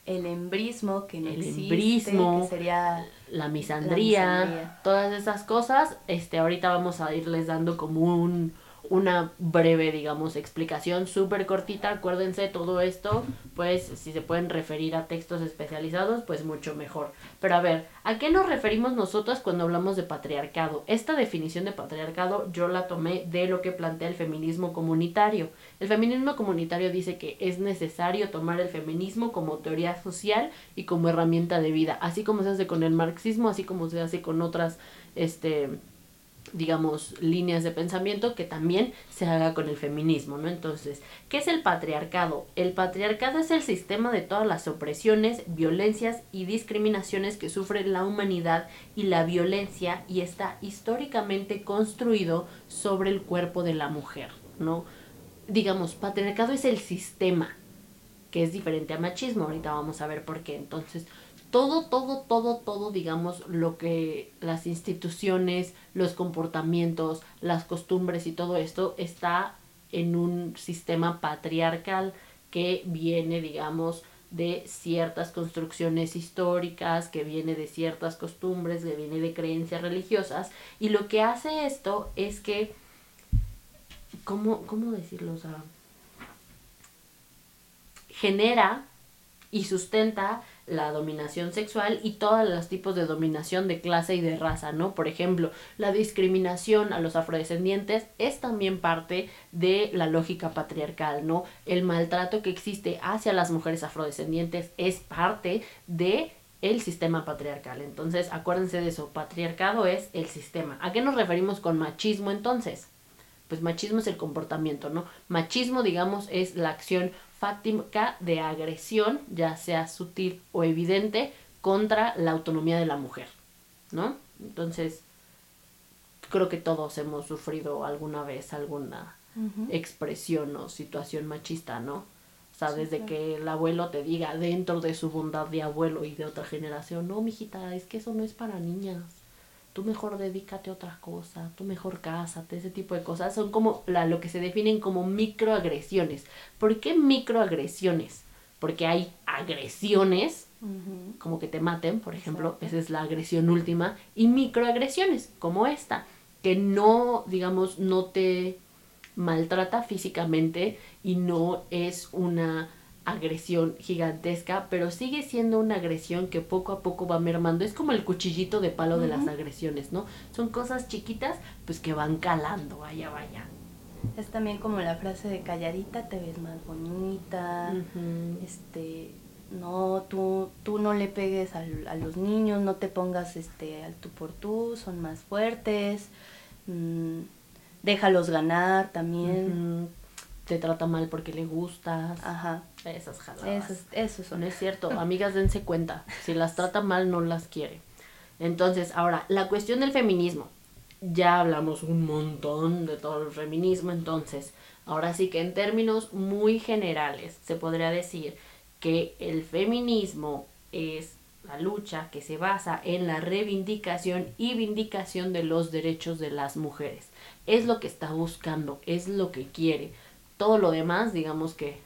el embrismo que no el existe, embrismo, que sería la misandría, la misandría. todas esas cosas, este ahorita vamos a irles dando como un una breve, digamos, explicación súper cortita. Acuérdense, todo esto, pues, si se pueden referir a textos especializados, pues mucho mejor. Pero a ver, ¿a qué nos referimos nosotros cuando hablamos de patriarcado? Esta definición de patriarcado yo la tomé de lo que plantea el feminismo comunitario. El feminismo comunitario dice que es necesario tomar el feminismo como teoría social y como herramienta de vida, así como se hace con el marxismo, así como se hace con otras, este, digamos, líneas de pensamiento que también se haga con el feminismo, ¿no? Entonces, ¿qué es el patriarcado? El patriarcado es el sistema de todas las opresiones, violencias y discriminaciones que sufre la humanidad y la violencia y está históricamente construido sobre el cuerpo de la mujer, ¿no? Digamos, patriarcado es el sistema, que es diferente a machismo, ahorita vamos a ver por qué. Entonces, todo, todo, todo, todo, digamos, lo que las instituciones, los comportamientos, las costumbres y todo esto está en un sistema patriarcal que viene, digamos, de ciertas construcciones históricas, que viene de ciertas costumbres, que viene de creencias religiosas. Y lo que hace esto es que, ¿cómo, cómo decirlo? O sea, genera y sustenta la dominación sexual y todos los tipos de dominación de clase y de raza, ¿no? Por ejemplo, la discriminación a los afrodescendientes es también parte de la lógica patriarcal, ¿no? El maltrato que existe hacia las mujeres afrodescendientes es parte de el sistema patriarcal. Entonces, acuérdense de eso, patriarcado es el sistema. ¿A qué nos referimos con machismo entonces? Pues machismo es el comportamiento, ¿no? Machismo, digamos, es la acción fáctica de agresión, ya sea sutil o evidente, contra la autonomía de la mujer, ¿no? Entonces, creo que todos hemos sufrido alguna vez alguna expresión o situación machista, ¿no? O sea, desde que el abuelo te diga dentro de su bondad de abuelo y de otra generación, no, mijita, es que eso no es para niñas tú mejor dedícate a otra cosa, tú mejor cásate, ese tipo de cosas son como la, lo que se definen como microagresiones. ¿Por qué microagresiones? Porque hay agresiones, como que te maten, por ejemplo, esa es la agresión última, y microagresiones, como esta, que no, digamos, no te maltrata físicamente y no es una agresión gigantesca, pero sigue siendo una agresión que poco a poco va mermando. Es como el cuchillito de palo de las agresiones, ¿no? Son cosas chiquitas, pues que van calando, vaya, vaya. Es también como la frase de calladita te ves más bonita, este, no, tú, tú no le pegues a, a, los niños, no te pongas este, al tú por tú, son más fuertes, mmm, déjalos ganar también te trata mal porque le gustas. Ajá. Esas jaladas. Esos, esos son. No es cierto. Amigas, dense cuenta. Si las trata mal, no las quiere. Entonces, ahora, la cuestión del feminismo. Ya hablamos un montón de todo el feminismo, entonces, ahora sí que en términos muy generales se podría decir que el feminismo es la lucha que se basa en la reivindicación y vindicación de los derechos de las mujeres. Es lo que está buscando, es lo que quiere todo lo demás, digamos que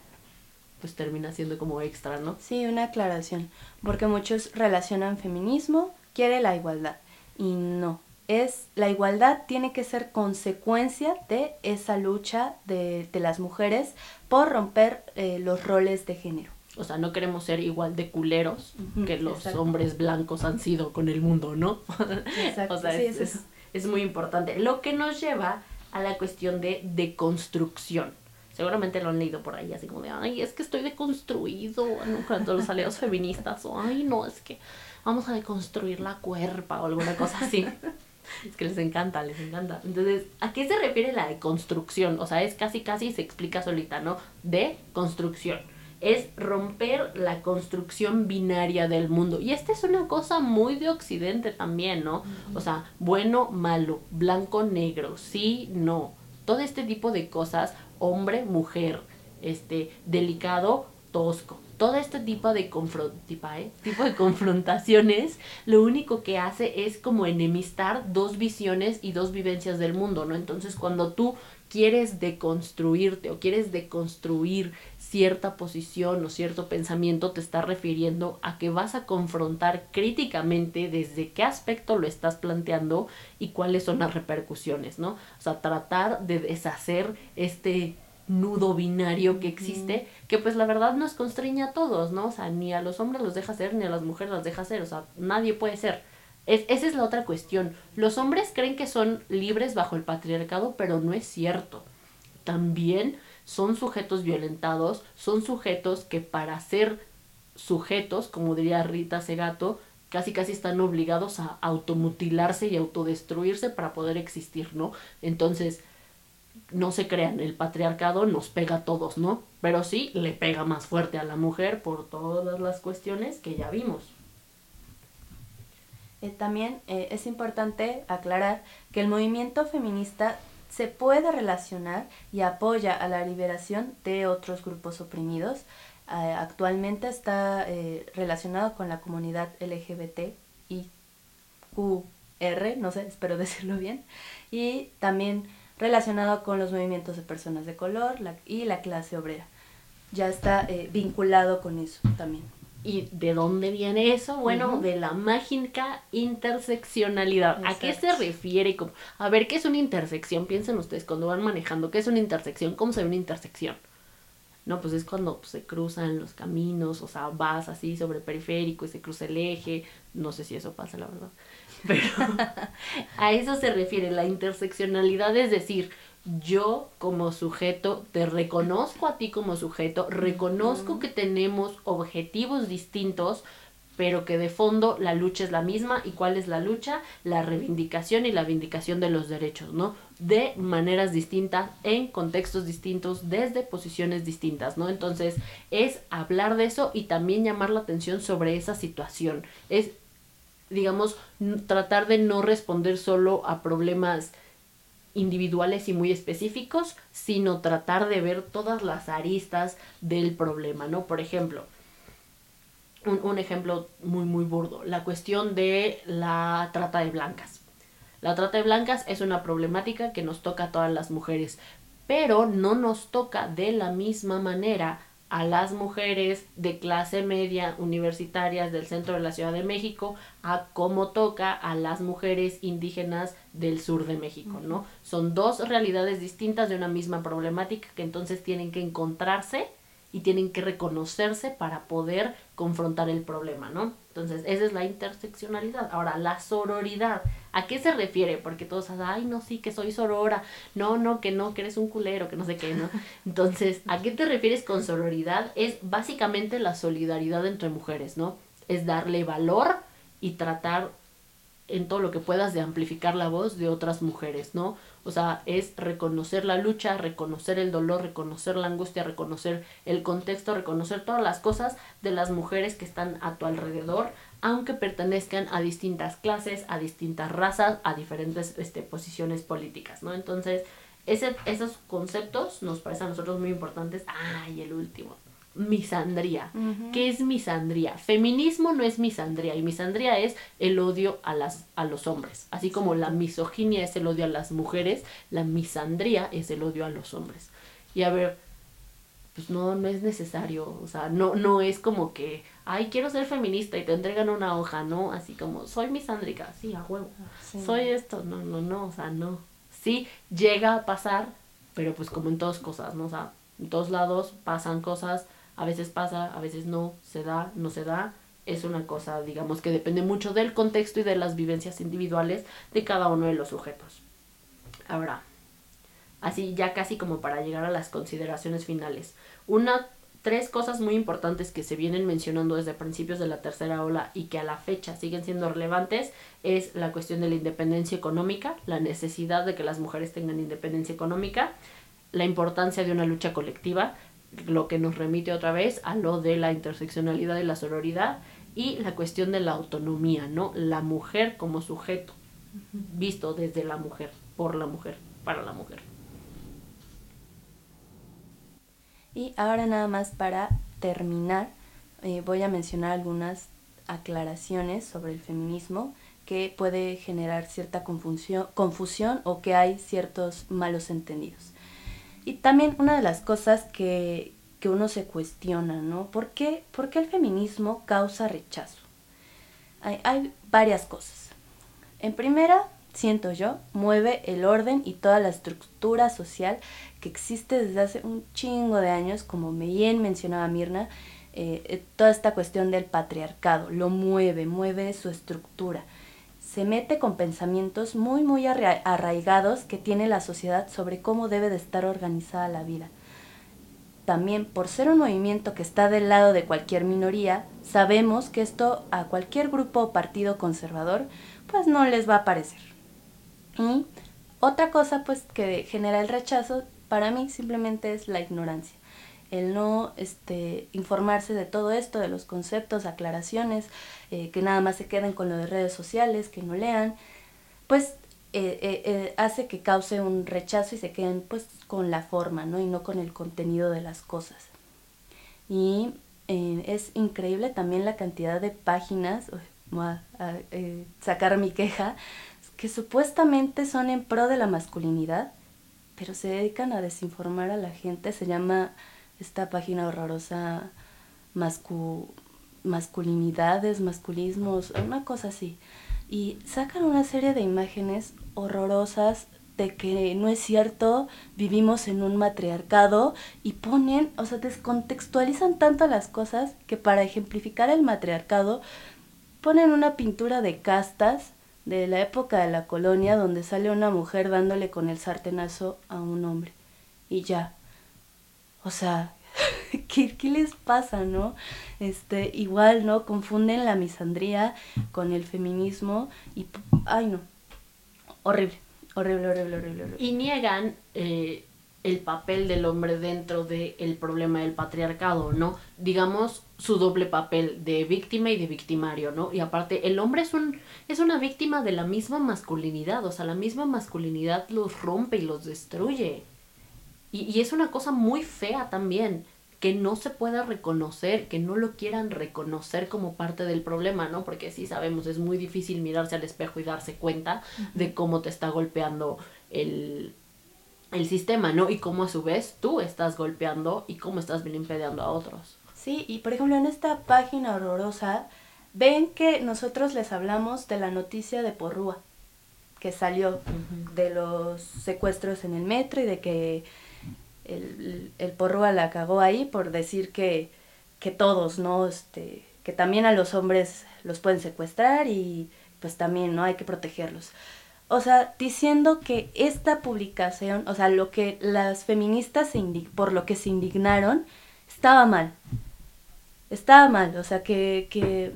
pues termina siendo como extra, ¿no? Sí, una aclaración, porque muchos relacionan feminismo, quiere la igualdad, y no, es la igualdad tiene que ser consecuencia de esa lucha de, las mujeres por romper eh, los roles de género. O sea, no queremos ser igual de culeros que los hombres blancos han sido con el mundo, ¿no? Exacto. o sea, es, es, muy importante. Lo que nos lleva a la cuestión de deconstrucción. Seguramente lo han leído por ahí, así como de, ay, es que estoy deconstruido, cuando los aliados feministas, o ay, no, es que vamos a deconstruir la cuerpa o alguna cosa así. Es que les encanta, les encanta. Entonces, ¿a qué se refiere la deconstrucción? O sea, es casi, casi se explica solita, ¿no? De construcción. Es romper la construcción binaria del mundo. Y esta es una cosa muy de Occidente también, ¿no? O sea, bueno, malo, blanco, negro, sí, no. Todo este tipo de cosas, hombre, mujer, este, delicado, tosco todo este tipo de, ¿eh? tipo de confrontaciones lo único que hace es como enemistar dos visiones y dos vivencias del mundo, ¿no? Entonces cuando tú quieres deconstruirte o quieres deconstruir cierta posición o cierto pensamiento, te está refiriendo a que vas a confrontar críticamente desde qué aspecto lo estás planteando y cuáles son las repercusiones, ¿no? O sea, tratar de deshacer este nudo binario que existe, que pues la verdad nos constreña a todos, ¿no? O sea, ni a los hombres los deja ser, ni a las mujeres las deja ser, o sea, nadie puede ser. Es, esa es la otra cuestión. Los hombres creen que son libres bajo el patriarcado, pero no es cierto. También son sujetos violentados, son sujetos que para ser sujetos, como diría Rita Segato, casi casi están obligados a automutilarse y autodestruirse para poder existir, ¿no? Entonces, no se crean, el patriarcado nos pega a todos, ¿no? Pero sí le pega más fuerte a la mujer por todas las cuestiones que ya vimos. Eh, también eh, es importante aclarar que el movimiento feminista se puede relacionar y apoya a la liberación de otros grupos oprimidos. Eh, actualmente está relacionado con la comunidad LGBT y QR, no sé, espero decirlo bien, y también relacionado con los movimientos de personas de color y la clase obrera. Ya está eh, vinculado con eso también. ¿Y de dónde viene eso? Bueno, de la mágica interseccionalidad. ¿A qué se refiere? A ver, ¿qué es una intersección? Piensen ustedes cuando van manejando, ¿qué es una intersección? ¿Cómo se ve una intersección? No, pues es cuando se cruzan los caminos, o sea, vas así sobre periférico y se cruza el eje. No sé si eso pasa, la verdad. Pero a eso se refiere la interseccionalidad, es decir, yo como sujeto te reconozco a ti como sujeto, reconozco que tenemos objetivos distintos, pero que de fondo la lucha es la misma. ¿Y cuál es la lucha? La reivindicación y la vindicación de los derechos, ¿no? De maneras distintas, en contextos distintos, desde posiciones distintas, ¿no? Entonces es hablar de eso y también llamar la atención sobre esa situación. Es digamos, tratar de no responder solo a problemas individuales y muy específicos, sino tratar de ver todas las aristas del problema, ¿no? Por ejemplo, un, ejemplo muy, muy burdo, la cuestión de la trata de blancas. La trata de blancas es una problemática que nos toca a todas las mujeres, pero no nos toca de la misma manera a las mujeres de clase media universitarias del centro de la Ciudad de México a cómo toca a las mujeres indígenas del sur de México, ¿no? Son dos realidades distintas de una misma problemática que entonces tienen que encontrarse y tienen que reconocerse para poder confrontar el problema, ¿no? Entonces, esa es la interseccionalidad. Ahora, la sororidad, ¿a qué se refiere? Porque todos ay, no, sí, que soy sorora, no, no, que no, que eres un culero, que no sé qué, ¿no? Entonces, ¿a qué te refieres con sororidad? Es básicamente la solidaridad entre mujeres, ¿no? Es darle valor y tratar en todo lo que puedas de amplificar la voz de otras mujeres, ¿no? O sea, es reconocer la lucha, reconocer el dolor, reconocer la angustia, reconocer el contexto, reconocer todas las cosas de las mujeres que están a tu alrededor, aunque pertenezcan a distintas clases, a distintas razas, a diferentes este, posiciones políticas, ¿no? Entonces, ese, esos conceptos nos parecen a nosotros muy importantes. Ah, y el último, misandría. ¿Qué es misandría? Feminismo no es misandría y misandría es el odio a, las, a los hombres. Así como la misoginia es el odio a las mujeres, la misandría es el odio a los hombres. Y a ver, pues no, no es necesario, o sea, no, no es como que, ay, quiero ser feminista y te entregan una hoja, ¿no? Así como, soy misándrica, sí, a huevo, soy esto, no, no, no, o sea, no. Sí, llega a pasar, pero pues como en todas cosas, ¿no? O sea, en todos lados pasan cosas, a veces pasa, a veces no, se da, no se da, es una cosa, digamos, que depende mucho del contexto y de las vivencias individuales de cada uno de los sujetos. Ahora, así ya casi como para llegar a las consideraciones finales. Una, tres cosas muy importantes que se vienen mencionando desde principios de la tercera ola y que a la fecha siguen siendo relevantes es la cuestión de la independencia económica, la necesidad de que las mujeres tengan independencia económica, la importancia de una lucha colectiva, lo que nos remite otra vez a lo de la interseccionalidad y la sororidad y la cuestión de la autonomía, ¿no? La mujer como sujeto, visto desde la mujer, por la mujer, para la mujer. Y ahora nada más para terminar, eh, voy a mencionar algunas aclaraciones sobre el feminismo que puede generar cierta confusión, confusión o que hay ciertos malos entendidos. Y también una de las cosas que, que uno se cuestiona, ¿no? ¿Por qué, ¿Por qué el feminismo causa rechazo? Hay, hay varias cosas. En primera, siento yo, mueve el orden y toda la estructura social que existe desde hace un chingo de años, como bien mencionaba Mirna, eh, eh, toda esta cuestión del patriarcado, lo mueve, mueve su estructura. Se mete con pensamientos muy, muy arraigados que tiene la sociedad sobre cómo debe de estar organizada la vida. También, por ser un movimiento que está del lado de cualquier minoría, sabemos que esto a cualquier grupo o partido conservador, pues no les va a parecer. Y otra cosa pues que genera el rechazo para mí simplemente es la ignorancia. El no este, informarse de todo esto, de los conceptos, aclaraciones, eh, que nada más se queden con lo de redes sociales, que no lean, pues eh, eh, hace que cause un rechazo y se queden pues con la forma, ¿no? Y no con el contenido de las cosas. Y es increíble también la cantidad de páginas, voy a, sacar mi queja, que supuestamente son en pro de la masculinidad, pero se dedican a desinformar a la gente. Se llama esta página horrorosa mascu masculinidades, masculismos, una cosa así. Y sacan una serie de imágenes horrorosas de que no es cierto, vivimos en un matriarcado y ponen, o sea, descontextualizan tanto las cosas que para ejemplificar el matriarcado ponen una pintura de castas de la época de la colonia donde sale una mujer dándole con el sartenazo a un hombre. Y ya. O sea, ¿qué, ¿qué, les pasa, no? Este, igual, ¿no? Confunden la misandría con el feminismo y, ay, no. Horrible, horrible, horrible, horrible. horrible. Y niegan eh, el papel del hombre dentro del problema del patriarcado, ¿no? Digamos su doble papel de víctima y de victimario, ¿no? Y aparte, el hombre es un es una víctima de la misma masculinidad, o sea, la misma masculinidad los rompe y los destruye. Y, y es una cosa muy fea también, que no se pueda reconocer, que no lo quieran reconocer como parte del problema, ¿no? Porque sí sabemos, es muy difícil mirarse al espejo y darse cuenta de cómo te está golpeando el, el sistema, ¿no? Y cómo a su vez tú estás golpeando y cómo estás vilipendiando a otros. Sí, y por ejemplo en esta página horrorosa ven que nosotros les hablamos de la noticia de Porrúa que salió de los secuestros en el metro y de que el, el Porrúa la cagó ahí por decir que, que todos, ¿no? Este, que también a los hombres los pueden secuestrar y pues también, ¿no? Hay que protegerlos o sea, diciendo que esta publicación, o sea, lo que las feministas se por lo que se indignaron, estaba mal. Estaba mal, o sea, que, que...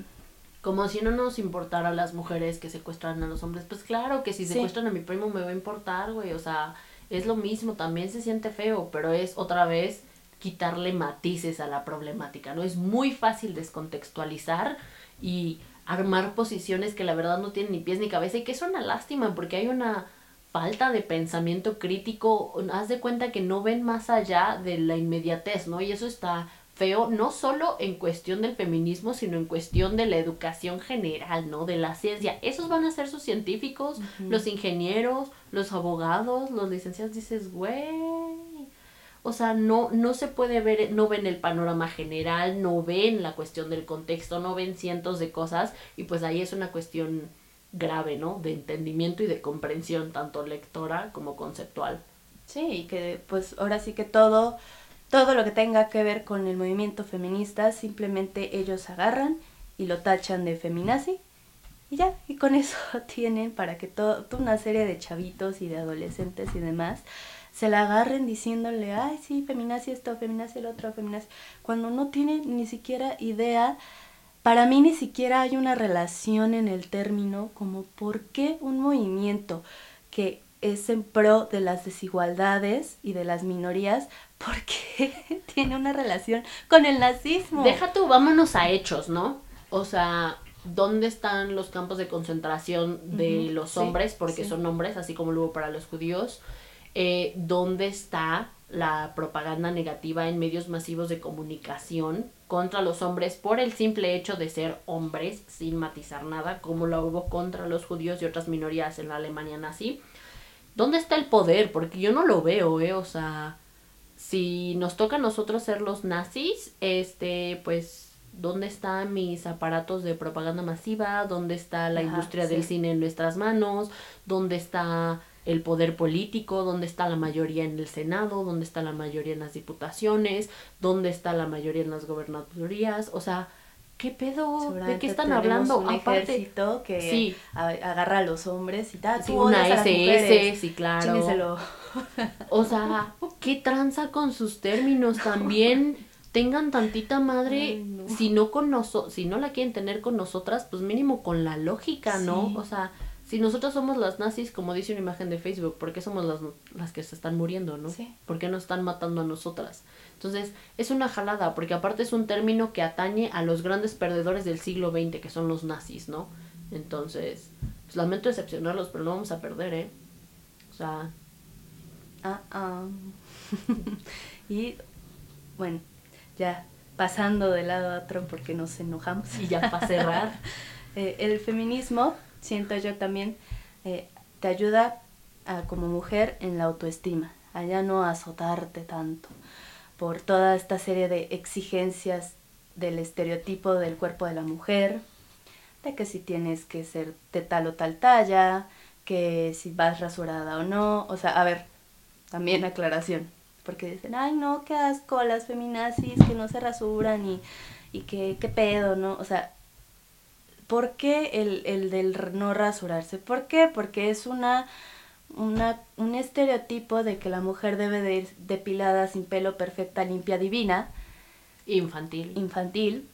Como si no nos importara a las mujeres que secuestran a los hombres. Pues claro que si secuestran a mi primo me va a importar, güey. O sea, es lo mismo, también se siente feo, pero es otra vez quitarle matices a la problemática, ¿no? Es muy fácil descontextualizar y armar posiciones que la verdad no tienen ni pies ni cabeza y que es una lástima porque hay una falta de pensamiento crítico, haz de cuenta que no ven más allá de la inmediatez, ¿no? Y eso está feo, no solo en cuestión del feminismo, sino en cuestión de la educación general, ¿no? De la ciencia. Esos van a ser sus científicos, los ingenieros, los abogados, los licenciados, dices, güey. o sea, no, no se puede ver, no ven el panorama general, no ven la cuestión del contexto, no ven cientos de cosas y pues ahí es una cuestión grave, ¿no? De entendimiento y de comprensión, tanto lectora como conceptual. Sí, y que pues ahora sí que todo, todo lo que tenga que ver con el movimiento feminista, simplemente ellos agarran y lo tachan de feminazi y ya, y con eso tienen para que toda una serie de chavitos y de adolescentes y demás se la agarren diciéndole, ay, sí, feminazi esto, feminazi el otro, feminazi, cuando no tienen ni siquiera idea, para mí ni siquiera hay una relación en el término como por qué un movimiento que es en pro de las desigualdades y de las minorías, ¿por qué tiene una relación con el nazismo? Deja tú, vámonos a hechos, ¿no? O sea, ¿dónde están los campos de concentración de los hombres? Porque son hombres, así como lo hubo para los judíos eh, dónde está la propaganda negativa en medios masivos de comunicación contra los hombres por el simple hecho de ser hombres, sin matizar nada, como lo hubo contra los judíos y otras minorías en la Alemania nazi. ¿Dónde está el poder? Porque yo no lo veo, ¿eh? O sea, si nos toca a nosotros ser los nazis, este, pues, ¿dónde están mis aparatos de propaganda masiva? ¿Dónde está la industria del cine en nuestras manos? ¿Dónde está el poder político, dónde está la mayoría en el Senado, dónde está la mayoría en las diputaciones, dónde está la mayoría en las gobernadurías, o sea, ¿qué pedo? ¿De qué están hablando? Un ejército que sí. agarra a los hombres y tal. Sí, una SS, sí, claro. o sea, ¿qué tranza con sus términos también? Tengan tantita madre, si no con nosotros, si no la quieren tener con nosotras, pues mínimo con la lógica, ¿no? O sea, si nosotros somos las nazis, como dice una imagen de Facebook, ¿por qué somos las, las que se están muriendo, no? Sí. ¿Por qué nos están matando a nosotras? Entonces, es una jalada, porque aparte es un término que atañe a los grandes perdedores del siglo XX, que son los nazis, ¿no? Entonces, pues lamento decepcionarlos, pero no vamos a perder, ¿eh? O sea... Ah, ah. y, bueno, ya pasando de lado a otro porque nos enojamos. Y ya para cerrar. Eh, el feminismo siento yo también, eh, te ayuda a, como mujer en la autoestima, a ya no azotarte tanto por toda esta serie de exigencias del estereotipo del cuerpo de la mujer, de que si tienes que ser de tal o tal talla, que si vas rasurada o no, o sea, a ver, también aclaración, porque dicen, ay no, qué asco, las feminazis que no se rasuran y, y que, qué pedo, ¿no? O sea, ¿Por qué el, el del no rasurarse? ¿Por qué? Porque es una, una, un estereotipo de que la mujer debe de ir depilada, sin pelo, perfecta, limpia, divina. Infantil. Infantil.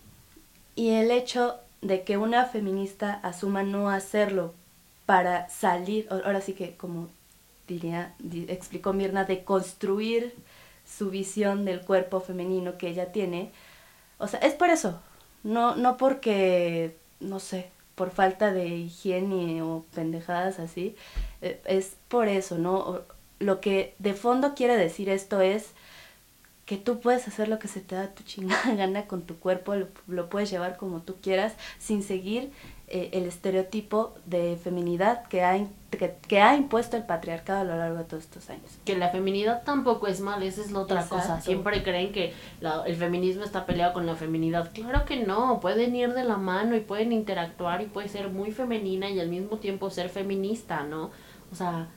Y el hecho de que una feminista asuma no hacerlo para salir, ahora sí que como diría, explicó Mirna, de construir su visión del cuerpo femenino que ella tiene. O sea, es por eso, no, no porque no sé, por falta de higiene o pendejadas así, eh, es por eso, ¿no? Lo que de fondo quiere decir esto es que tú puedes hacer lo que se te da tu chingada gana con tu cuerpo, lo, puedes llevar como tú quieras, sin seguir eh, el estereotipo de feminidad que ha, que, ha impuesto el patriarcado a lo largo de todos estos años. Que la feminidad tampoco es mal, esa es la otra cosa. Siempre creen que el feminismo está peleado con la feminidad. Claro que no, pueden ir de la mano y pueden interactuar y puede ser muy femenina y al mismo tiempo ser feminista, ¿no? O sea,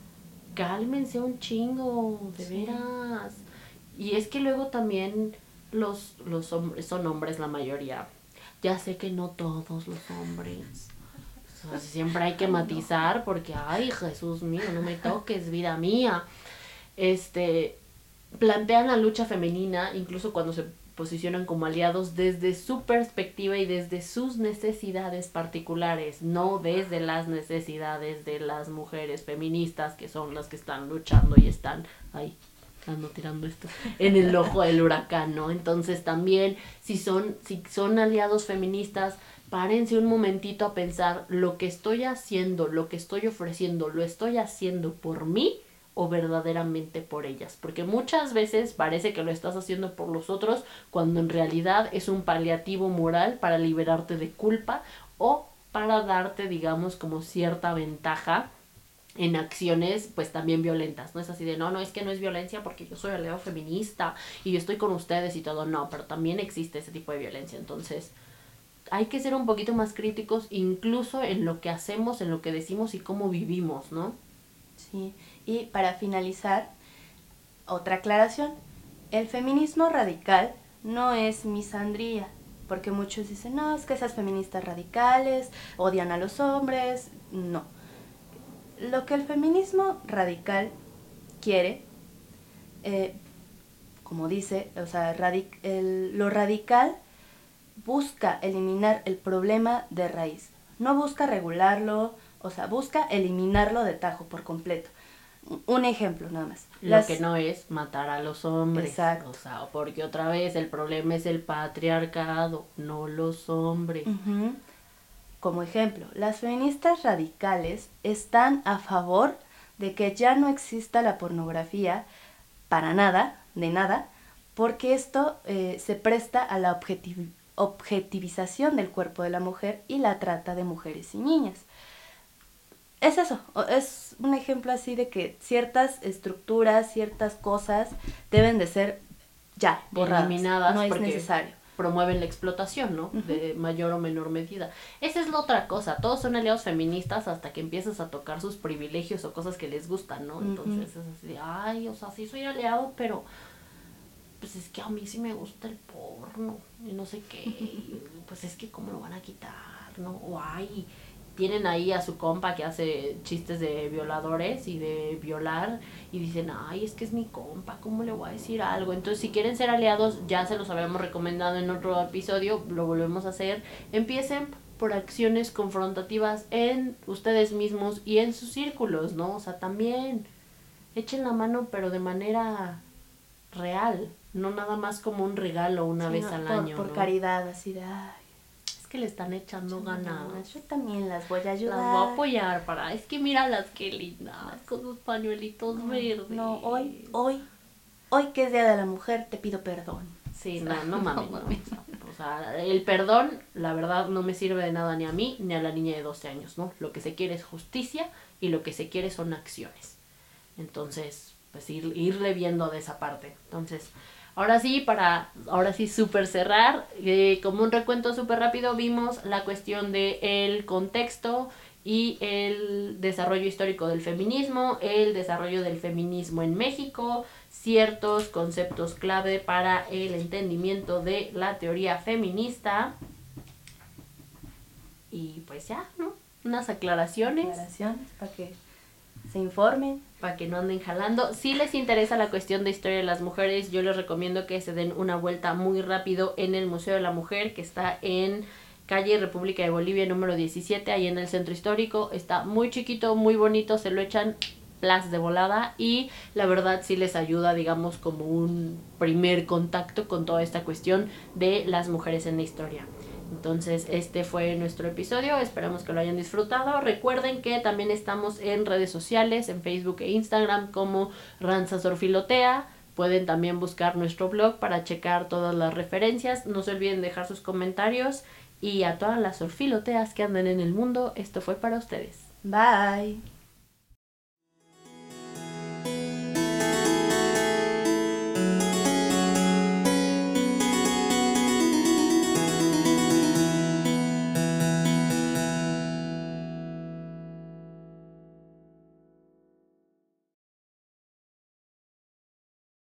cálmense un chingo, de veras y es que luego también los, los hombres, son hombres la mayoría. Ya sé que no todos los hombres. siempre hay que matizar porque, ay, Jesús mío, no me toques, vida mía. Este, plantean la lucha femenina, incluso cuando se posicionan como aliados desde su perspectiva y desde sus necesidades particulares, no desde las necesidades de las mujeres feministas que son las que están luchando y están ahí ando tirando esto, en el ojo del huracán, ¿no? Entonces también, si son, si son aliados feministas, párense un momentito a pensar lo que estoy haciendo, lo que estoy ofreciendo, lo estoy haciendo por mí o verdaderamente por ellas, porque muchas veces parece que lo estás haciendo por los otros cuando en realidad es un paliativo moral para liberarte de culpa o para darte, digamos, como cierta ventaja en acciones pues también violentas, no es así de no, no es que no es violencia porque yo soy aliado feminista y yo estoy con ustedes y todo, no, pero también existe ese tipo de violencia, entonces hay que ser un poquito más críticos incluso en lo que hacemos, en lo que decimos y cómo vivimos, ¿no? Sí, y para finalizar, otra aclaración, el feminismo radical no es misandría, porque muchos dicen, no, es que esas feministas radicales odian a los hombres, no. Lo que el feminismo radical quiere, eh, como dice, o sea, lo radical busca eliminar el problema de raíz, no busca regularlo, o sea, busca eliminarlo de tajo por completo. Un ejemplo nada más. Lo que no es matar a los hombres. Exacto. O sea, porque otra vez el problema es el patriarcado, no los hombres. Como ejemplo, las feministas radicales están a favor de que ya no exista la pornografía para nada, de nada, porque esto eh, se presta a la objetivización del cuerpo de la mujer y la trata de mujeres y niñas es eso, es un ejemplo así de que ciertas estructuras, ciertas cosas deben de ser ya borradas, eliminadas, no es necesario. Promueven la explotación, ¿no? De mayor o menor medida. Esa es la otra cosa. Todos son aliados feministas hasta que empiezas a tocar sus privilegios o cosas que les gustan, ¿no? Entonces es así, ay, o sea, sí soy aliado, pero pues es que a mí sí me gusta el porno y no sé qué. pues es que cómo lo van a quitar, ¿no? O ay, tienen ahí a su compa que hace chistes de violadores y de violar y dicen, ay, es que es mi compa, ¿cómo le voy a decir algo? Entonces, si quieren ser aliados, ya se los habíamos recomendado en otro episodio, lo volvemos a hacer. Empiecen por acciones confrontativas en ustedes mismos y en sus círculos, ¿no? O sea, también echen la mano, pero de manera real, no nada más como un regalo una vez al año. Por caridad, así de, que le están echando ganas. Yo también las voy a ayudar. Las voy a apoyar para. Es que mira las que lindas, con sus pañuelitos verdes. No, hoy, hoy, hoy que es Día de la Mujer, te pido perdón. Sí, no, no mames. o sea, el perdón, la verdad, no me sirve de nada ni a mí ni a la niña de 12 años, ¿no? Lo que se quiere es justicia y lo que se quiere son acciones. Entonces, pues ir, irle viendo de esa parte. Entonces, Ahora sí, para, ahora sí, súper cerrar, eh, como un recuento súper rápido, vimos la cuestión del el contexto y el desarrollo histórico del feminismo, el desarrollo del feminismo en México, ciertos conceptos clave para el entendimiento de la teoría feminista. Y pues ya, ¿no? Unas aclaraciones. Aclaraciones para que se informen para que no anden jalando. Si les interesa la cuestión de historia de las mujeres, yo les recomiendo que se den una vuelta muy rápido en el Museo de la Mujer, que está en calle República de Bolivia número 17, ahí en el centro histórico. Está muy chiquito, muy bonito, se lo echan plas de volada y la verdad sí les ayuda, digamos, como un primer contacto con toda esta cuestión de las mujeres en la historia. Entonces, este fue nuestro episodio. Esperamos que lo hayan disfrutado. Recuerden que también estamos en redes sociales, en Facebook e Instagram como Ranza Sorfilotea. Pueden también buscar nuestro blog para checar todas las referencias. No se olviden dejar sus comentarios. Y a todas las orfiloteas que andan en el mundo, esto fue para ustedes. Bye.